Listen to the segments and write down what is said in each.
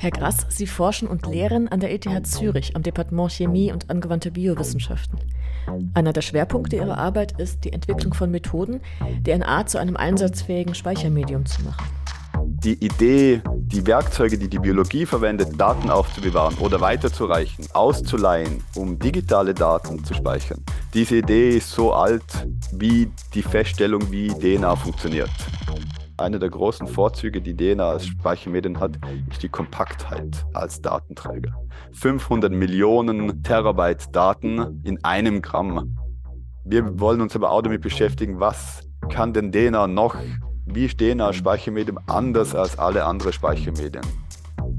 Herr Grass, Sie forschen und lehren an der ETH Zürich am Departement Chemie und angewandte Biowissenschaften. Einer der Schwerpunkte Ihrer Arbeit ist die Entwicklung von Methoden, DNA zu einem einsatzfähigen Speichermedium zu machen. Die Idee, die Werkzeuge, die die Biologie verwendet, Daten aufzubewahren oder weiterzureichen, auszuleihen, um digitale Daten zu speichern, diese Idee ist so alt wie die Feststellung, wie DNA funktioniert. Einer der großen Vorzüge, die DNA als Speichermedium hat, ist die Kompaktheit als Datenträger. 500 Millionen Terabyte Daten in einem Gramm. Wir wollen uns aber auch damit beschäftigen, was kann denn DNA noch? Wie ist DNA als Speichermedium anders als alle anderen Speichermedien?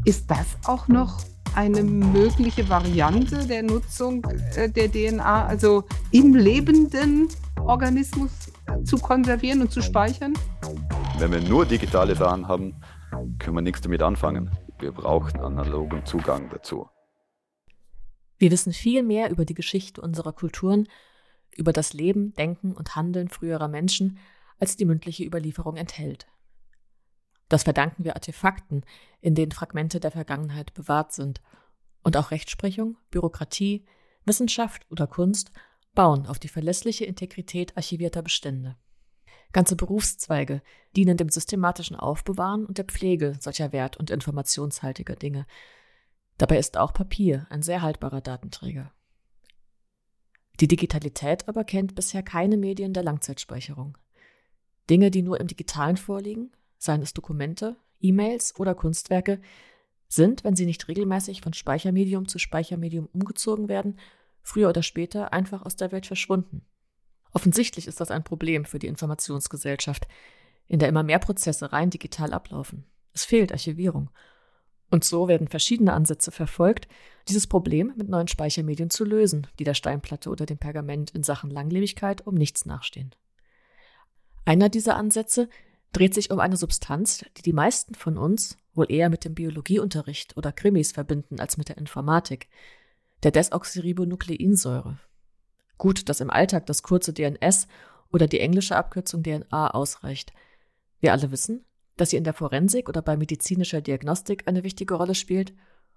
Ist das auch noch eine mögliche Variante der Nutzung äh, der DNA, also im lebenden Organismus zu konservieren und zu speichern? Wenn wir nur digitale Sachen haben, können wir nichts damit anfangen. Wir brauchen analogen Zugang dazu. Wir wissen viel mehr über die Geschichte unserer Kulturen, über das Leben, Denken und Handeln früherer Menschen, als die mündliche Überlieferung enthält. Das verdanken wir Artefakten, in denen Fragmente der Vergangenheit bewahrt sind. Und auch Rechtsprechung, Bürokratie, Wissenschaft oder Kunst bauen auf die verlässliche Integrität archivierter Bestände. Ganze Berufszweige dienen dem systematischen Aufbewahren und der Pflege solcher wert- und informationshaltiger Dinge. Dabei ist auch Papier ein sehr haltbarer Datenträger. Die Digitalität aber kennt bisher keine Medien der Langzeitspeicherung. Dinge, die nur im Digitalen vorliegen, seien es Dokumente, E-Mails oder Kunstwerke, sind, wenn sie nicht regelmäßig von Speichermedium zu Speichermedium umgezogen werden, früher oder später einfach aus der Welt verschwunden. Offensichtlich ist das ein Problem für die Informationsgesellschaft, in der immer mehr Prozesse rein digital ablaufen. Es fehlt Archivierung. Und so werden verschiedene Ansätze verfolgt, dieses Problem mit neuen Speichermedien zu lösen, die der Steinplatte oder dem Pergament in Sachen Langlebigkeit um nichts nachstehen. Einer dieser Ansätze dreht sich um eine Substanz, die die meisten von uns wohl eher mit dem Biologieunterricht oder Krimis verbinden als mit der Informatik, der Desoxyribonukleinsäure, Gut, dass im Alltag das kurze DNS oder die englische Abkürzung DNA ausreicht. Wir alle wissen, dass sie in der Forensik oder bei medizinischer Diagnostik eine wichtige Rolle spielt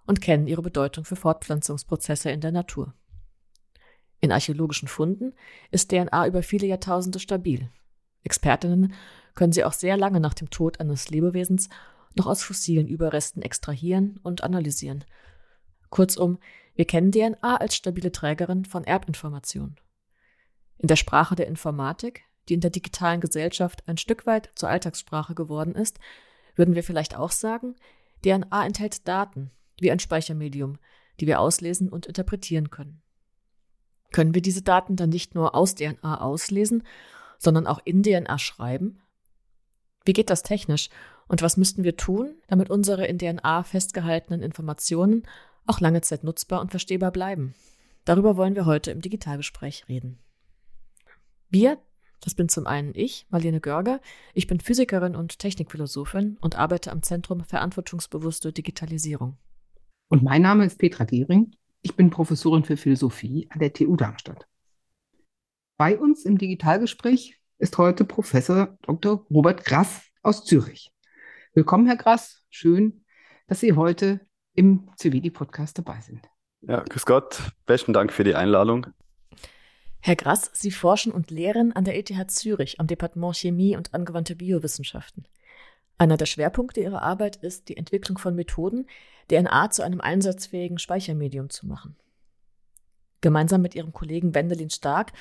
und kennen ihre Bedeutung für Fortpflanzungsprozesse in der Natur. In archäologischen Funden ist DNA über viele Jahrtausende stabil. Expertinnen können sie auch sehr lange nach dem Tod eines Lebewesens noch aus fossilen Überresten extrahieren und analysieren. Kurzum, wir kennen DNA als stabile Trägerin von Erbinformation. In der Sprache der Informatik, die in der digitalen Gesellschaft ein Stück weit zur Alltagssprache geworden ist, würden wir vielleicht auch sagen, DNA enthält Daten, wie ein Speichermedium, die wir auslesen und interpretieren können. Können wir diese Daten dann nicht nur aus DNA auslesen, sondern auch in DNA schreiben? Wie geht das technisch und was müssten wir tun, damit unsere in DNA festgehaltenen Informationen auch lange Zeit nutzbar und verstehbar bleiben. Darüber wollen wir heute im Digitalgespräch reden. Wir, das bin zum einen ich, Marlene Görger. Ich bin Physikerin und Technikphilosophin und arbeite am Zentrum Verantwortungsbewusste Digitalisierung. Und mein Name ist Petra Gehring. Ich bin Professorin für Philosophie an der TU Darmstadt. Bei uns im Digitalgespräch ist heute Professor Dr. Robert Grass aus Zürich. Willkommen, Herr Grass. Schön, dass Sie heute im CVD-Podcast dabei sind. Ja, grüß Gott. Besten Dank für die Einladung. Herr Grass, Sie forschen und lehren an der ETH Zürich am Departement Chemie und angewandte Biowissenschaften. Einer der Schwerpunkte Ihrer Arbeit ist die Entwicklung von Methoden, DNA zu einem einsatzfähigen Speichermedium zu machen. Gemeinsam mit Ihrem Kollegen Wendelin Stark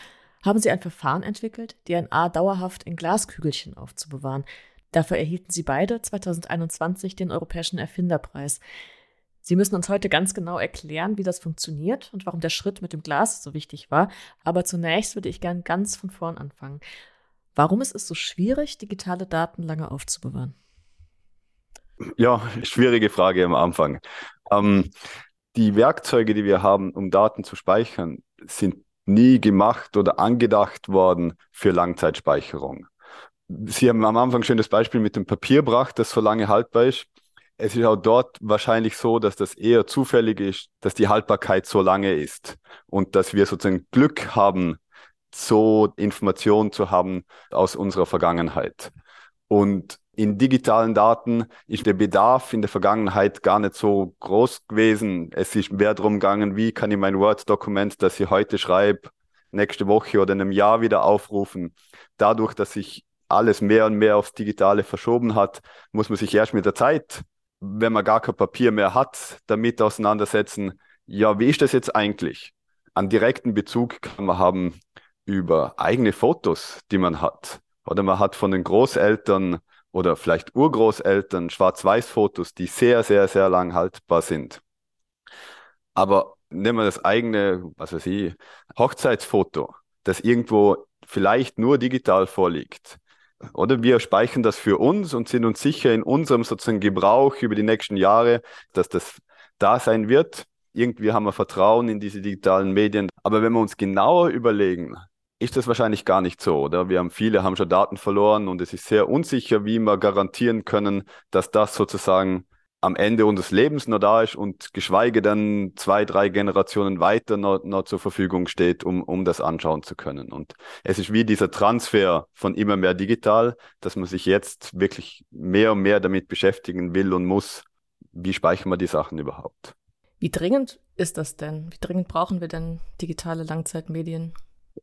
haben Sie ein Verfahren entwickelt, DNA dauerhaft in Glaskügelchen aufzubewahren. Dafür erhielten Sie beide 2021 den Europäischen Erfinderpreis. Sie müssen uns heute ganz genau erklären, wie das funktioniert und warum der Schritt mit dem Glas so wichtig war. Aber zunächst würde ich gern ganz von vorn anfangen. Warum ist es so schwierig, digitale Daten lange aufzubewahren? Ja, schwierige Frage am Anfang. Ähm, die Werkzeuge, die wir haben, um Daten zu speichern, sind nie gemacht oder angedacht worden für Langzeitspeicherung. Sie haben am Anfang schon das Beispiel mit dem Papier gebracht, das so lange haltbar ist es ist auch dort wahrscheinlich so, dass das eher zufällig ist, dass die Haltbarkeit so lange ist und dass wir sozusagen Glück haben, so Informationen zu haben aus unserer Vergangenheit. Und in digitalen Daten ist der Bedarf in der Vergangenheit gar nicht so groß gewesen. Es ist mehr darum gegangen, wie kann ich mein Word-Dokument, das ich heute schreibe, nächste Woche oder in einem Jahr wieder aufrufen. Dadurch, dass sich alles mehr und mehr aufs Digitale verschoben hat, muss man sich erst mit der Zeit, wenn man gar kein Papier mehr hat, damit auseinandersetzen. Ja, wie ist das jetzt eigentlich? An direkten Bezug kann man haben über eigene Fotos, die man hat. Oder man hat von den Großeltern oder vielleicht Urgroßeltern Schwarz-Weiß-Fotos, die sehr, sehr, sehr lang haltbar sind. Aber nehmen wir das eigene, was weiß ich, Hochzeitsfoto, das irgendwo vielleicht nur digital vorliegt. Oder wir speichern das für uns und sind uns sicher in unserem sozusagen Gebrauch über die nächsten Jahre, dass das da sein wird. Irgendwie haben wir Vertrauen in diese digitalen Medien. Aber wenn wir uns genauer überlegen, ist das wahrscheinlich gar nicht so, oder? Wir haben viele, haben schon Daten verloren und es ist sehr unsicher, wie wir garantieren können, dass das sozusagen am Ende unseres Lebens noch da ist und geschweige denn zwei, drei Generationen weiter noch, noch zur Verfügung steht, um, um das anschauen zu können. Und es ist wie dieser Transfer von immer mehr digital, dass man sich jetzt wirklich mehr und mehr damit beschäftigen will und muss, wie speichern wir die Sachen überhaupt. Wie dringend ist das denn? Wie dringend brauchen wir denn digitale Langzeitmedien?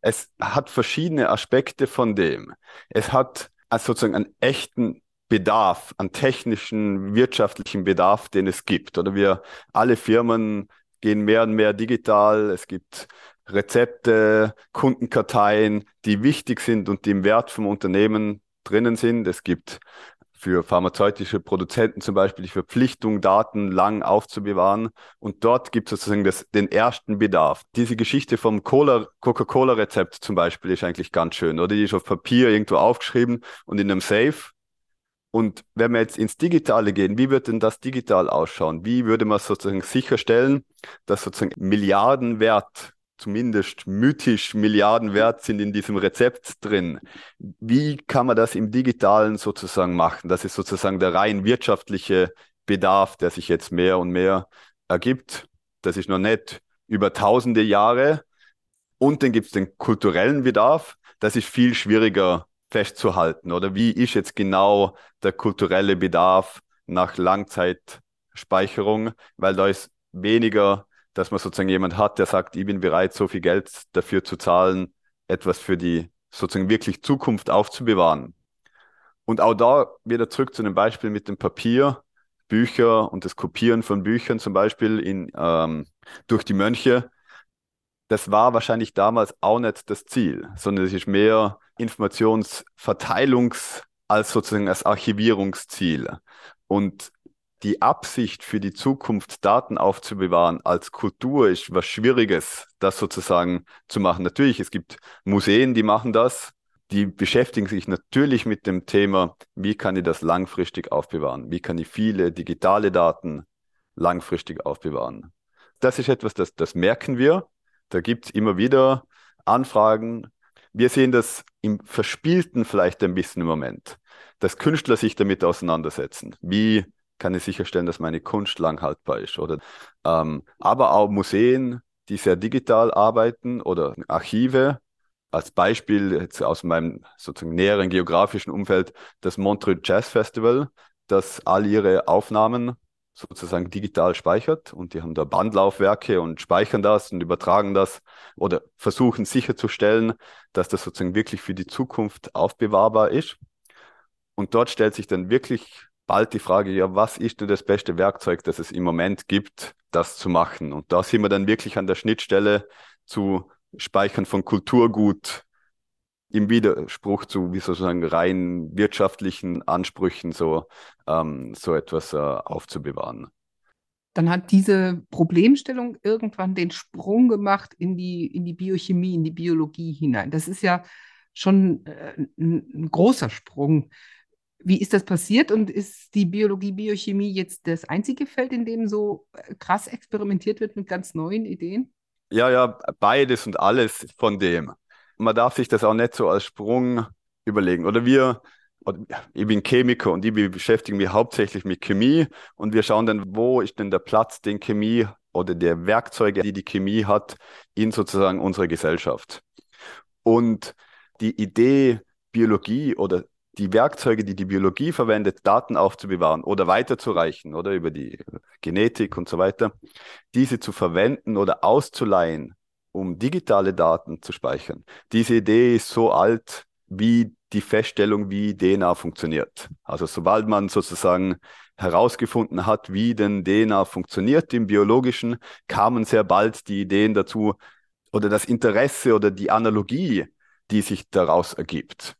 es hat verschiedene Aspekte von dem. Es hat also sozusagen einen echten Bedarf, an technischen, wirtschaftlichen Bedarf, den es gibt. Oder wir alle Firmen gehen mehr und mehr digital. Es gibt Rezepte, Kundenkarteien, die wichtig sind und die im Wert vom Unternehmen drinnen sind. Es gibt für pharmazeutische Produzenten zum Beispiel die Verpflichtung, Daten lang aufzubewahren. Und dort gibt es sozusagen das, den ersten Bedarf. Diese Geschichte vom Coca-Cola-Rezept zum Beispiel ist eigentlich ganz schön, oder? Die ist auf Papier irgendwo aufgeschrieben und in einem Safe. Und wenn wir jetzt ins Digitale gehen, wie wird denn das digital ausschauen? Wie würde man sozusagen sicherstellen, dass sozusagen Milliardenwert zumindest mythisch Milliarden wert sind in diesem Rezept drin. Wie kann man das im digitalen sozusagen machen? Das ist sozusagen der rein wirtschaftliche Bedarf, der sich jetzt mehr und mehr ergibt. Das ist noch nicht über tausende Jahre. Und dann gibt es den kulturellen Bedarf. Das ist viel schwieriger festzuhalten. Oder wie ist jetzt genau der kulturelle Bedarf nach Langzeitspeicherung? Weil da ist weniger dass man sozusagen jemand hat, der sagt, ich bin bereit, so viel Geld dafür zu zahlen, etwas für die sozusagen wirklich Zukunft aufzubewahren. Und auch da wieder zurück zu dem Beispiel mit dem Papier, Bücher und das Kopieren von Büchern zum Beispiel in, ähm, durch die Mönche. Das war wahrscheinlich damals auch nicht das Ziel, sondern es ist mehr Informationsverteilungs- als sozusagen als Archivierungsziel. Und die Absicht für die Zukunft, Daten aufzubewahren als Kultur ist was Schwieriges, das sozusagen zu machen. Natürlich, es gibt Museen, die machen das. Die beschäftigen sich natürlich mit dem Thema, wie kann ich das langfristig aufbewahren? Wie kann ich viele digitale Daten langfristig aufbewahren? Das ist etwas, das, das merken wir. Da gibt es immer wieder Anfragen. Wir sehen das im Verspielten vielleicht ein bisschen im Moment, dass Künstler sich damit auseinandersetzen. Wie kann ich sicherstellen, dass meine Kunst lang haltbar ist. Oder, ähm, aber auch Museen, die sehr digital arbeiten oder Archive. Als Beispiel jetzt aus meinem sozusagen näheren geografischen Umfeld das Montreux Jazz Festival, das all ihre Aufnahmen sozusagen digital speichert und die haben da Bandlaufwerke und speichern das und übertragen das oder versuchen sicherzustellen, dass das sozusagen wirklich für die Zukunft aufbewahrbar ist. Und dort stellt sich dann wirklich bald die Frage, ja, was ist denn das beste Werkzeug, das es im Moment gibt, das zu machen? Und da sind wir dann wirklich an der Schnittstelle zu Speichern von Kulturgut im Widerspruch zu wie sozusagen rein wirtschaftlichen Ansprüchen so, ähm, so etwas äh, aufzubewahren. Dann hat diese Problemstellung irgendwann den Sprung gemacht in die, in die Biochemie, in die Biologie hinein. Das ist ja schon äh, ein, ein großer Sprung. Wie ist das passiert und ist die Biologie, Biochemie jetzt das einzige Feld, in dem so äh, krass experimentiert wird mit ganz neuen Ideen? Ja, ja, beides und alles von dem. Man darf sich das auch nicht so als Sprung überlegen. Oder wir, ich bin Chemiker und ich beschäftige mich hauptsächlich mit Chemie und wir schauen dann, wo ist denn der Platz, den Chemie oder der Werkzeuge, die die Chemie hat, in sozusagen unserer Gesellschaft. Und die Idee, Biologie oder die Werkzeuge, die die Biologie verwendet, Daten aufzubewahren oder weiterzureichen oder über die Genetik und so weiter, diese zu verwenden oder auszuleihen, um digitale Daten zu speichern. Diese Idee ist so alt wie die Feststellung, wie DNA funktioniert. Also sobald man sozusagen herausgefunden hat, wie denn DNA funktioniert im biologischen, kamen sehr bald die Ideen dazu oder das Interesse oder die Analogie, die sich daraus ergibt.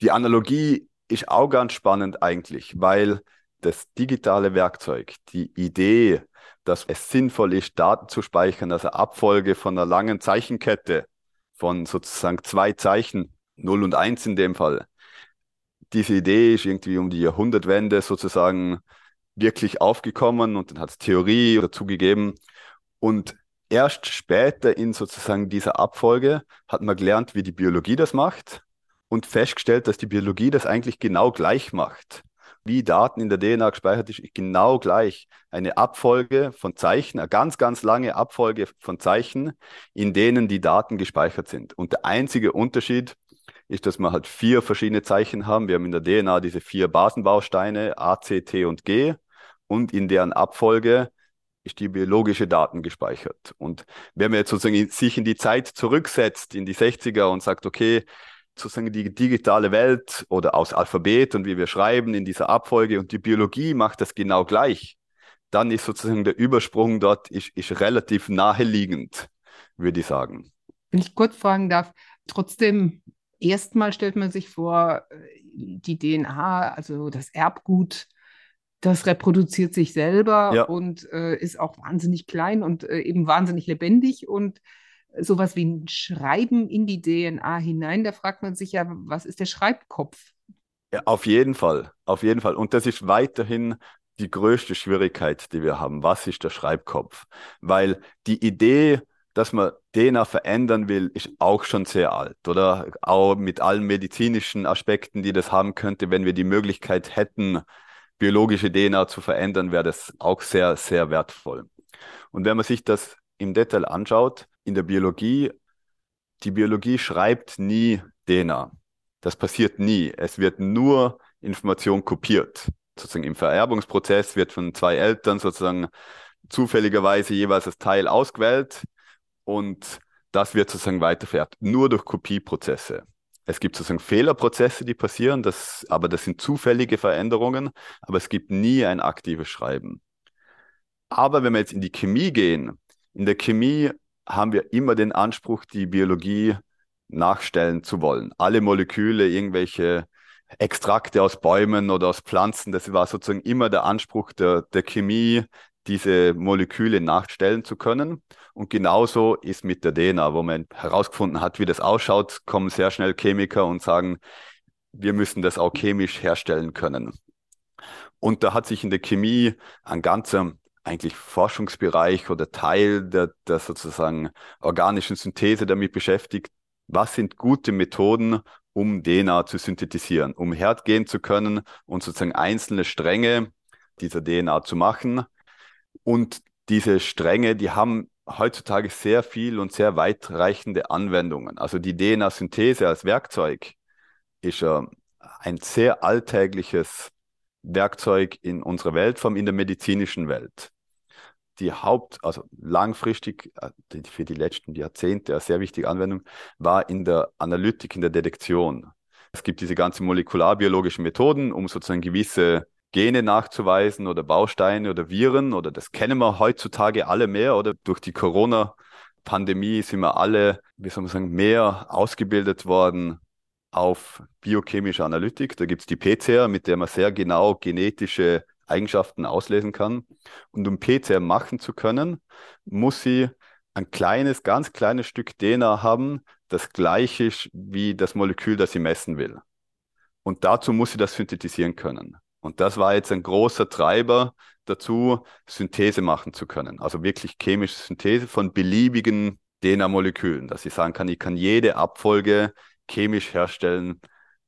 Die Analogie ist auch ganz spannend eigentlich, weil das digitale Werkzeug, die Idee, dass es sinnvoll ist, Daten zu speichern, also Abfolge von einer langen Zeichenkette von sozusagen zwei Zeichen, 0 und 1 in dem Fall. Diese Idee ist irgendwie um die Jahrhundertwende sozusagen wirklich aufgekommen und dann hat es Theorie dazu gegeben. Und erst später in sozusagen dieser Abfolge hat man gelernt, wie die Biologie das macht und festgestellt, dass die Biologie das eigentlich genau gleich macht. Wie Daten in der DNA gespeichert ist, genau gleich. Eine Abfolge von Zeichen, eine ganz, ganz lange Abfolge von Zeichen, in denen die Daten gespeichert sind. Und der einzige Unterschied ist, dass wir halt vier verschiedene Zeichen haben. Wir haben in der DNA diese vier Basenbausteine, A, C, T und G. Und in deren Abfolge ist die biologische Daten gespeichert. Und wenn man jetzt sozusagen sich in die Zeit zurücksetzt, in die 60er und sagt, okay, sozusagen die digitale Welt oder aus Alphabet und wie wir schreiben in dieser Abfolge und die Biologie macht das genau gleich, dann ist sozusagen der Übersprung dort ist, ist relativ naheliegend, würde ich sagen. Wenn ich kurz fragen darf, trotzdem, erstmal stellt man sich vor, die DNA, also das Erbgut das reproduziert sich selber ja. und äh, ist auch wahnsinnig klein und äh, eben wahnsinnig lebendig und sowas wie ein Schreiben in die DNA hinein, da fragt man sich ja, was ist der Schreibkopf? Ja, auf jeden Fall, auf jeden Fall. Und das ist weiterhin die größte Schwierigkeit, die wir haben. Was ist der Schreibkopf? Weil die Idee, dass man DNA verändern will, ist auch schon sehr alt, oder? Auch mit allen medizinischen Aspekten, die das haben könnte, wenn wir die Möglichkeit hätten, biologische DNA zu verändern, wäre das auch sehr, sehr wertvoll. Und wenn man sich das im Detail anschaut, in der Biologie, die Biologie schreibt nie DNA. Das passiert nie. Es wird nur Information kopiert. Sozusagen im Vererbungsprozess wird von zwei Eltern sozusagen zufälligerweise jeweils das Teil ausgewählt und das wird sozusagen weitervererbt. Nur durch Kopieprozesse. Es gibt sozusagen Fehlerprozesse, die passieren, das, aber das sind zufällige Veränderungen, aber es gibt nie ein aktives Schreiben. Aber wenn wir jetzt in die Chemie gehen, in der Chemie haben wir immer den Anspruch, die Biologie nachstellen zu wollen. Alle Moleküle, irgendwelche Extrakte aus Bäumen oder aus Pflanzen, das war sozusagen immer der Anspruch der, der Chemie, diese Moleküle nachstellen zu können. Und genauso ist mit der DNA, wo man herausgefunden hat, wie das ausschaut, kommen sehr schnell Chemiker und sagen, wir müssen das auch chemisch herstellen können. Und da hat sich in der Chemie ein ganzer eigentlich Forschungsbereich oder Teil der, der sozusagen organischen Synthese damit beschäftigt. Was sind gute Methoden, um DNA zu synthetisieren, um hergehen zu können und sozusagen einzelne Stränge dieser DNA zu machen und diese Stränge, die haben heutzutage sehr viel und sehr weitreichende Anwendungen. Also die DNA-Synthese als Werkzeug ist äh, ein sehr alltägliches Werkzeug in unserer Welt, vor in der medizinischen Welt. Die Haupt, also langfristig, äh, für die letzten Jahrzehnte eine sehr wichtige Anwendung, war in der Analytik, in der Detektion. Es gibt diese ganzen molekularbiologischen Methoden, um sozusagen gewisse Gene nachzuweisen oder Bausteine oder Viren oder das kennen wir heutzutage alle mehr oder durch die Corona-Pandemie sind wir alle, wie soll man sagen, mehr ausgebildet worden auf biochemische Analytik. Da gibt es die PCR, mit der man sehr genau genetische Eigenschaften auslesen kann. Und um PCR machen zu können, muss sie ein kleines, ganz kleines Stück DNA haben, das gleich ist wie das Molekül, das sie messen will. Und dazu muss sie das synthetisieren können. Und das war jetzt ein großer Treiber dazu, Synthese machen zu können. Also wirklich chemische Synthese von beliebigen DNA-Molekülen, dass ich sagen kann, ich kann jede Abfolge chemisch herstellen.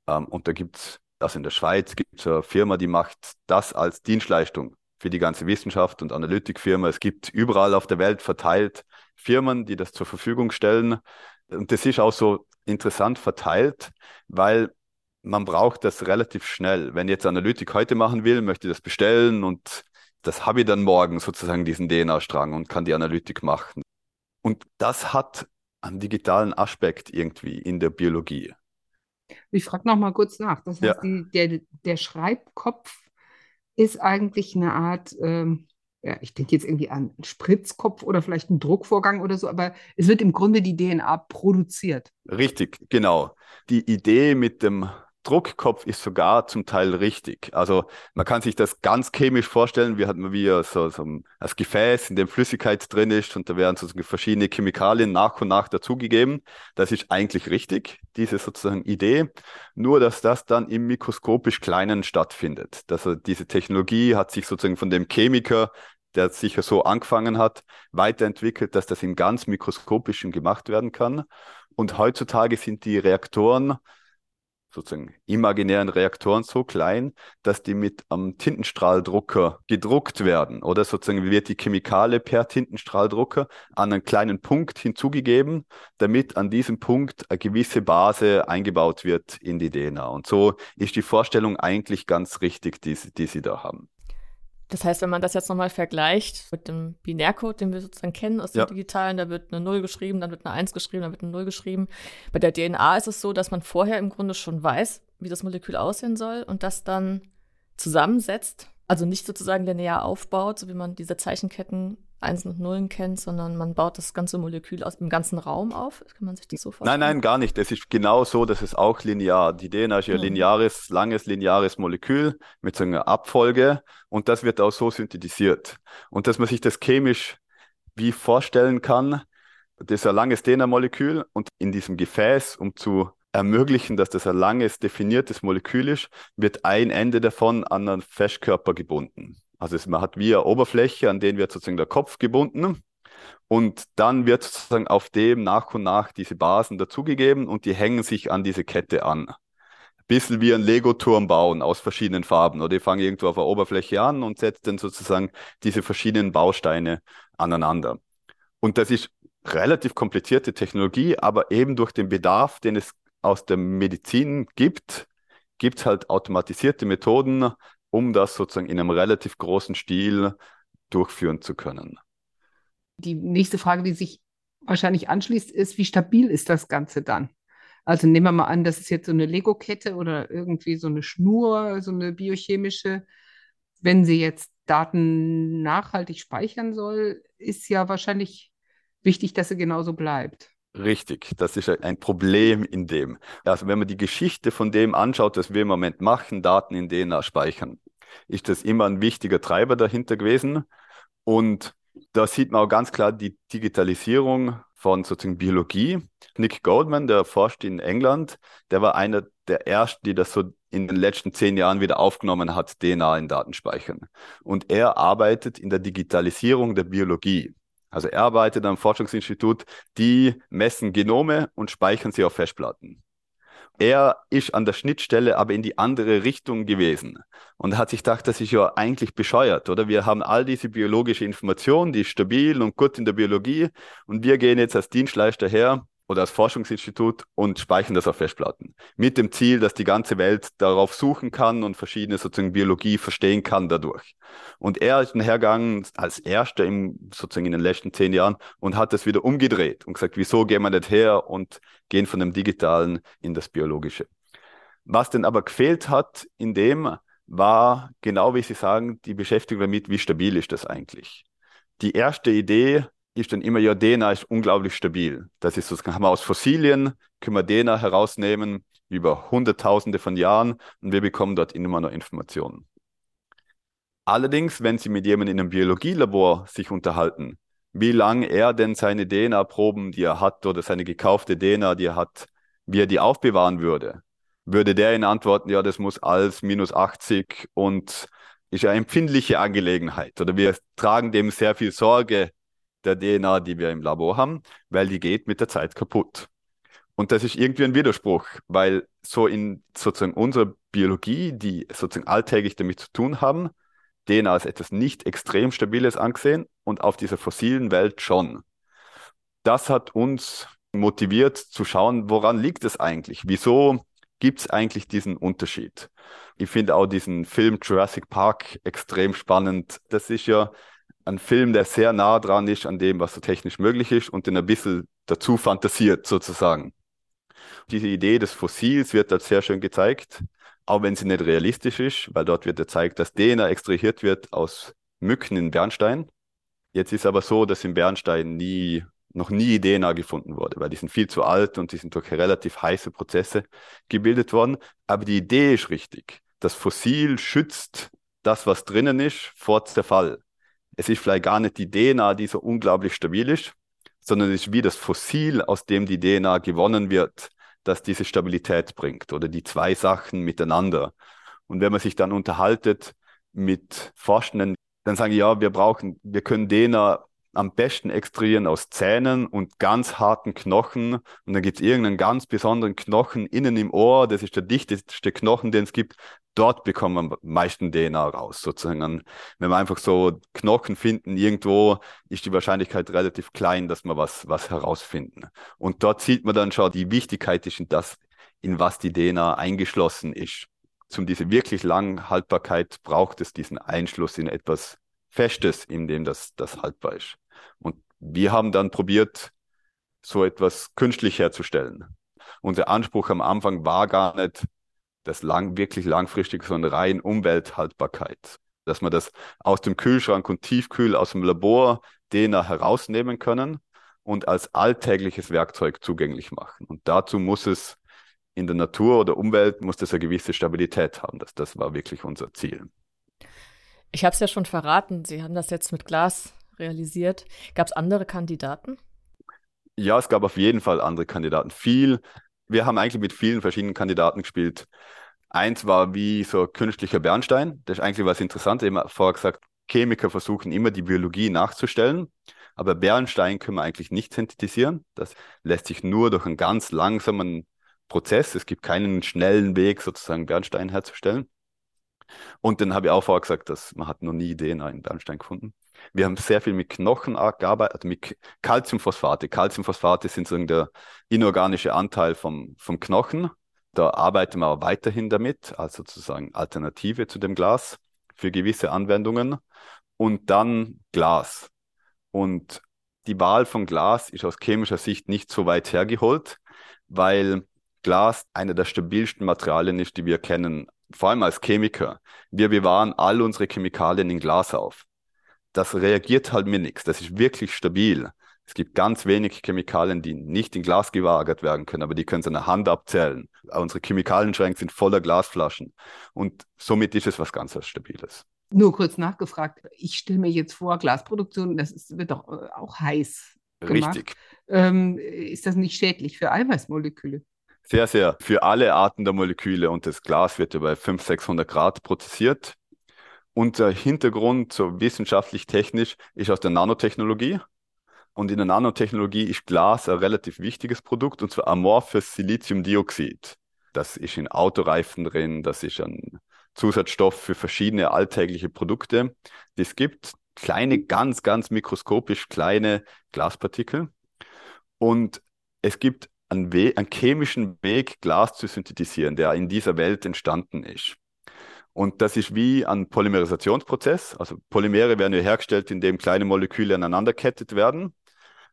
Ähm, und da gibt es, also in der Schweiz gibt es eine Firma, die macht das als Dienstleistung für die ganze Wissenschaft und Analytikfirma. Es gibt überall auf der Welt verteilt Firmen, die das zur Verfügung stellen. Und das ist auch so interessant verteilt, weil man braucht das relativ schnell. Wenn jetzt Analytik heute machen will, möchte ich das bestellen und das habe ich dann morgen sozusagen diesen DNA-Strang und kann die Analytik machen. Und das hat einen digitalen Aspekt irgendwie in der Biologie. Ich frage noch mal kurz nach. Das heißt, ja. die, der, der Schreibkopf ist eigentlich eine Art, ähm, ja, ich denke jetzt irgendwie an einen Spritzkopf oder vielleicht einen Druckvorgang oder so, aber es wird im Grunde die DNA produziert. Richtig, genau. Die Idee mit dem Druckkopf ist sogar zum Teil richtig. Also man kann sich das ganz chemisch vorstellen. Wir hatten wie so, so ein Gefäß, in dem Flüssigkeit drin ist und da werden sozusagen verschiedene Chemikalien nach und nach dazugegeben. Das ist eigentlich richtig, diese sozusagen Idee. Nur, dass das dann im mikroskopisch Kleinen stattfindet. Also diese Technologie hat sich sozusagen von dem Chemiker der sicher so angefangen hat, weiterentwickelt, dass das im ganz mikroskopischen gemacht werden kann. Und heutzutage sind die Reaktoren sozusagen imaginären Reaktoren so klein, dass die mit am Tintenstrahldrucker gedruckt werden. Oder sozusagen wird die Chemikale per Tintenstrahldrucker an einen kleinen Punkt hinzugegeben, damit an diesem Punkt eine gewisse Base eingebaut wird in die DNA. Und so ist die Vorstellung eigentlich ganz richtig, die, die sie da haben. Das heißt, wenn man das jetzt nochmal vergleicht mit dem Binärcode, den wir sozusagen kennen aus dem ja. Digitalen, da wird eine 0 geschrieben, dann wird eine 1 geschrieben, dann wird eine 0 geschrieben. Bei der DNA ist es so, dass man vorher im Grunde schon weiß, wie das Molekül aussehen soll und das dann zusammensetzt. Also nicht sozusagen linear aufbaut, so wie man diese Zeichenketten Einsen und Nullen kennt, sondern man baut das ganze Molekül aus dem ganzen Raum auf. Kann man sich das so vorstellen? Nein, nein, gar nicht. Es ist genau so, dass es auch linear. Die DNA ist ja hm. lineares, langes, lineares Molekül mit so einer Abfolge und das wird auch so synthetisiert. Und dass man sich das chemisch wie vorstellen kann, das ist ein langes DNA-Molekül und in diesem Gefäß, um zu ermöglichen, dass das ein langes, definiertes Molekül ist, wird ein Ende davon an einen Festkörper gebunden. Also es, man hat wie eine Oberfläche, an denen wird sozusagen der Kopf gebunden und dann wird sozusagen auf dem nach und nach diese Basen dazugegeben und die hängen sich an diese Kette an. Bisschen wie ein Lego-Turm bauen aus verschiedenen Farben oder die fangen irgendwo auf der Oberfläche an und setzen dann sozusagen diese verschiedenen Bausteine aneinander. Und das ist relativ komplizierte Technologie, aber eben durch den Bedarf, den es aus der Medizin gibt, gibt es halt automatisierte Methoden, um das sozusagen in einem relativ großen Stil durchführen zu können. Die nächste Frage, die sich wahrscheinlich anschließt, ist, wie stabil ist das Ganze dann? Also nehmen wir mal an, das ist jetzt so eine Lego-Kette oder irgendwie so eine Schnur, so eine biochemische. Wenn sie jetzt Daten nachhaltig speichern soll, ist ja wahrscheinlich wichtig, dass sie genauso bleibt. Richtig, das ist ein Problem in dem. Also wenn man die Geschichte von dem anschaut, was wir im Moment machen, Daten in DNA speichern, ist das immer ein wichtiger Treiber dahinter gewesen. Und da sieht man auch ganz klar die Digitalisierung von sozusagen Biologie. Nick Goldman, der forscht in England, der war einer der ersten, die das so in den letzten zehn Jahren wieder aufgenommen hat, DNA in Datenspeichern. Und er arbeitet in der Digitalisierung der Biologie. Also er arbeitet am Forschungsinstitut, die messen Genome und speichern sie auf Festplatten. Er ist an der Schnittstelle aber in die andere Richtung gewesen und hat sich gedacht, das ist ja eigentlich bescheuert, oder? Wir haben all diese biologische Information, die ist stabil und gut in der Biologie und wir gehen jetzt als Dienstleister her oder als Forschungsinstitut und speichern das auf Festplatten. Mit dem Ziel, dass die ganze Welt darauf suchen kann und verschiedene sozusagen Biologie verstehen kann dadurch. Und er ist hergegangen als erster im, sozusagen in den letzten zehn Jahren und hat das wieder umgedreht und gesagt, wieso gehen wir nicht her und gehen von dem Digitalen in das Biologische. Was denn aber gefehlt hat in dem, war genau wie Sie sagen, die Beschäftigung damit, wie stabil ist das eigentlich. Die erste Idee ist dann immer, ja, DNA ist unglaublich stabil. Das ist das kann man aus Fossilien, können wir DNA herausnehmen über Hunderttausende von Jahren und wir bekommen dort immer noch Informationen. Allerdings, wenn Sie mit jemandem in einem Biologielabor sich unterhalten, wie lange er denn seine DNA-Proben, die er hat, oder seine gekaufte DNA, die er hat, wie er die aufbewahren würde, würde der Ihnen antworten, ja, das muss als minus 80 und ist eine empfindliche Angelegenheit. Oder wir tragen dem sehr viel Sorge, der DNA, die wir im Labor haben, weil die geht mit der Zeit kaputt. Und das ist irgendwie ein Widerspruch, weil so in sozusagen unserer Biologie, die sozusagen alltäglich damit zu tun haben, DNA als etwas nicht extrem Stabiles angesehen und auf dieser fossilen Welt schon. Das hat uns motiviert zu schauen, woran liegt es eigentlich? Wieso gibt es eigentlich diesen Unterschied. Ich finde auch diesen Film Jurassic Park extrem spannend. Das ist ja ein Film, der sehr nah dran ist an dem, was so technisch möglich ist und den ein bisschen dazu fantasiert sozusagen. Diese Idee des Fossils wird dort sehr schön gezeigt, auch wenn sie nicht realistisch ist, weil dort wird gezeigt, dass DNA extrahiert wird aus Mücken in Bernstein. Jetzt ist aber so, dass im Bernstein nie noch nie DNA gefunden wurde, weil die sind viel zu alt und die sind durch relativ heiße Prozesse gebildet worden. Aber die Idee ist richtig. Das Fossil schützt das, was drinnen ist, vor Zerfall. Es ist vielleicht gar nicht die DNA, die so unglaublich stabil ist, sondern es ist wie das Fossil, aus dem die DNA gewonnen wird, das diese Stabilität bringt oder die zwei Sachen miteinander. Und wenn man sich dann unterhaltet mit Forschenden, dann sagen die, ja, wir brauchen, wir können DNA am besten extrahieren aus Zähnen und ganz harten Knochen. Und dann gibt es irgendeinen ganz besonderen Knochen innen im Ohr. Das ist der dichteste Knochen, den es gibt. Dort bekommen wir am meisten DNA raus, sozusagen. Wenn wir einfach so Knochen finden irgendwo, ist die Wahrscheinlichkeit relativ klein, dass wir was, was herausfinden. Und dort sieht man dann schon, die Wichtigkeit ist in das, in was die DNA eingeschlossen ist. Zum diese wirklich lange Haltbarkeit braucht es diesen Einschluss in etwas Festes, in dem das, das haltbar ist. Und wir haben dann probiert, so etwas künstlich herzustellen. Unser Anspruch am Anfang war gar nicht das lang, wirklich langfristig, sondern rein Umwelthaltbarkeit. Dass wir das aus dem Kühlschrank und Tiefkühl aus dem Labor DNA herausnehmen können und als alltägliches Werkzeug zugänglich machen. Und dazu muss es in der Natur oder Umwelt muss das eine gewisse Stabilität haben. Das, das war wirklich unser Ziel. Ich habe es ja schon verraten, Sie haben das jetzt mit Glas realisiert. Gab es andere Kandidaten? Ja, es gab auf jeden Fall andere Kandidaten. Viel. Wir haben eigentlich mit vielen verschiedenen Kandidaten gespielt. Eins war wie so künstlicher Bernstein. Das ist eigentlich was Interessantes. Immer vorher gesagt, Chemiker versuchen immer die Biologie nachzustellen. Aber Bernstein können wir eigentlich nicht synthetisieren. Das lässt sich nur durch einen ganz langsamen Prozess. Es gibt keinen schnellen Weg, sozusagen Bernstein herzustellen. Und dann habe ich auch vorher gesagt, dass man hat noch nie DNA in Bernstein gefunden. Wir haben sehr viel mit Knochen gearbeitet, also mit Calciumphosphate. Calciumphosphate sind sozusagen der inorganische Anteil vom, vom Knochen. Da arbeiten wir aber weiterhin damit, also sozusagen Alternative zu dem Glas für gewisse Anwendungen. Und dann Glas. Und die Wahl von Glas ist aus chemischer Sicht nicht so weit hergeholt, weil Glas einer der stabilsten Materialien ist, die wir kennen vor allem als Chemiker, wir bewahren all unsere Chemikalien in Glas auf. Das reagiert halt mit nichts. Das ist wirklich stabil. Es gibt ganz wenig Chemikalien, die nicht in Glas gelagert werden können, aber die können Sie an der Hand abzählen. Unsere Chemikalienschränke sind voller Glasflaschen. Und somit ist es was ganz was Stabiles. Nur kurz nachgefragt. Ich stelle mir jetzt vor, Glasproduktion, das ist, wird doch äh, auch heiß. Gemacht. Richtig. Ähm, ist das nicht schädlich für Eiweißmoleküle? Sehr, sehr. Für alle Arten der Moleküle und das Glas wird ja bei 500, 600 Grad prozessiert. Unser Hintergrund, so wissenschaftlich-technisch, ist aus der Nanotechnologie. Und in der Nanotechnologie ist Glas ein relativ wichtiges Produkt, und zwar amorphes Siliziumdioxid. Das ist in Autoreifen drin, das ist ein Zusatzstoff für verschiedene alltägliche Produkte, es gibt. Kleine, ganz, ganz mikroskopisch kleine Glaspartikel. Und es gibt einen, We einen chemischen Weg, Glas zu synthetisieren, der in dieser Welt entstanden ist. Und das ist wie ein Polymerisationsprozess. Also Polymere werden ja hergestellt, indem kleine Moleküle aneinanderkettet werden.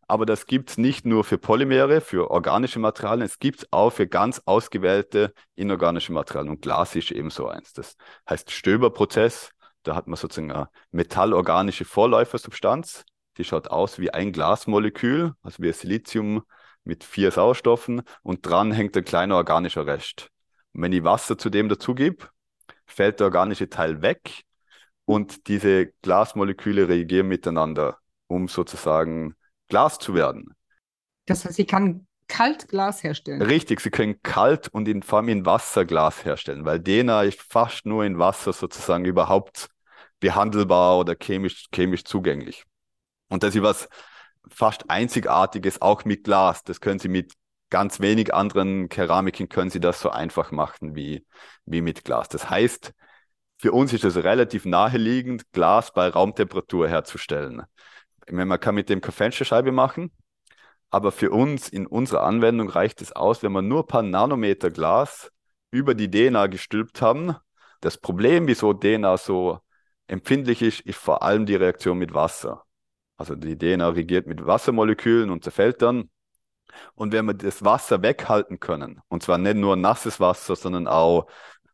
Aber das gibt es nicht nur für Polymere, für organische Materialien, es gibt es auch für ganz ausgewählte inorganische Materialien. Und Glas ist eben so eins. Das heißt Stöberprozess. Da hat man sozusagen eine metallorganische Vorläufersubstanz. Die schaut aus wie ein Glasmolekül, also wie ein Silizium mit vier Sauerstoffen und dran hängt ein kleiner organischer Rest. Und wenn ich Wasser zu dem dazu gebe, fällt der organische Teil weg und diese Glasmoleküle reagieren miteinander, um sozusagen Glas zu werden. Das heißt, ich kann kalt Glas herstellen. Richtig, sie können kalt und in, vor allem in Wasser Glas herstellen, weil DNA ist fast nur in Wasser sozusagen überhaupt behandelbar oder chemisch, chemisch zugänglich. Und das ist was, fast Einzigartiges, auch mit Glas. Das können Sie mit ganz wenig anderen Keramiken können Sie das so einfach machen wie, wie mit Glas. Das heißt, für uns ist es relativ naheliegend, Glas bei Raumtemperatur herzustellen. Meine, man kann mit dem Fensterscheibe machen, aber für uns in unserer Anwendung reicht es aus, wenn man nur ein paar Nanometer Glas über die DNA gestülpt haben. Das Problem, wieso DNA so empfindlich ist, ist vor allem die Reaktion mit Wasser. Also die DNA reagiert mit Wassermolekülen und zerfällt dann. Und wenn wir das Wasser weghalten können, und zwar nicht nur nasses Wasser, sondern auch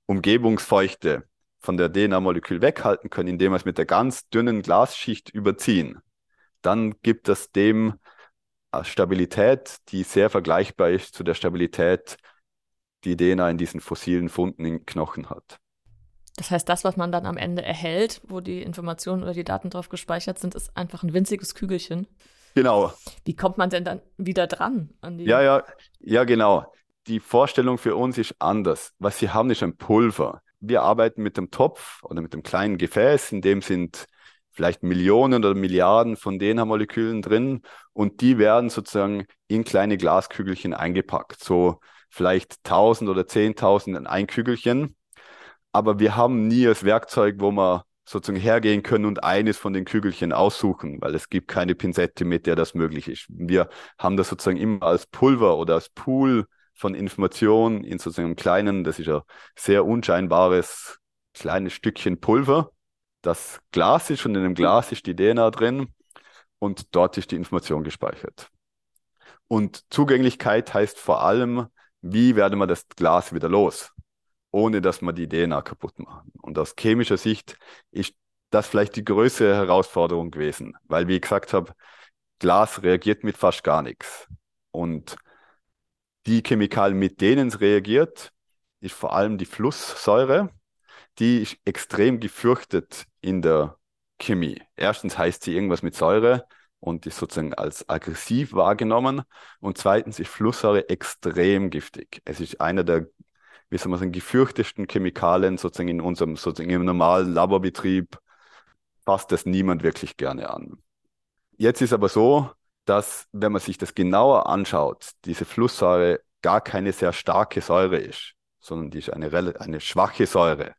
Umgebungsfeuchte von der DNA-Molekül weghalten können, indem wir es mit der ganz dünnen Glasschicht überziehen, dann gibt es dem Stabilität, die sehr vergleichbar ist zu der Stabilität, die DNA in diesen fossilen Funden in Knochen hat. Das heißt, das, was man dann am Ende erhält, wo die Informationen oder die Daten drauf gespeichert sind, ist einfach ein winziges Kügelchen. Genau. Wie kommt man denn dann wieder dran an die? Ja, ja, ja, genau. Die Vorstellung für uns ist anders. Was sie haben, ist ein Pulver. Wir arbeiten mit dem Topf oder mit dem kleinen Gefäß, in dem sind vielleicht Millionen oder Milliarden von DNA-Molekülen drin und die werden sozusagen in kleine Glaskügelchen eingepackt. So vielleicht 1000 oder 10.000 in ein Kügelchen. Aber wir haben nie das Werkzeug, wo wir sozusagen hergehen können und eines von den Kügelchen aussuchen, weil es gibt keine Pinzette, mit der das möglich ist. Wir haben das sozusagen immer als Pulver oder als Pool von Informationen in sozusagen einem kleinen, das ist ein sehr unscheinbares kleines Stückchen Pulver. Das Glas ist und in dem Glas ist die DNA drin und dort ist die Information gespeichert. Und Zugänglichkeit heißt vor allem, wie werden wir das Glas wieder los, ohne dass wir die DNA kaputt machen. Und aus chemischer Sicht ist das vielleicht die größte Herausforderung gewesen, weil, wie ich gesagt habe, Glas reagiert mit fast gar nichts. Und die Chemikalien, mit denen es reagiert, ist vor allem die Flusssäure. Die ist extrem gefürchtet in der Chemie. Erstens heißt sie irgendwas mit Säure und ist sozusagen als aggressiv wahrgenommen. Und zweitens ist Flusssäure extrem giftig. Es ist einer der, wie soll man sagen, gefürchtesten Chemikalien sozusagen in unserem, sozusagen im normalen Laborbetrieb fasst das niemand wirklich gerne an. Jetzt ist aber so, dass, wenn man sich das genauer anschaut, diese Flusssäure gar keine sehr starke Säure ist, sondern die ist eine, eine schwache Säure.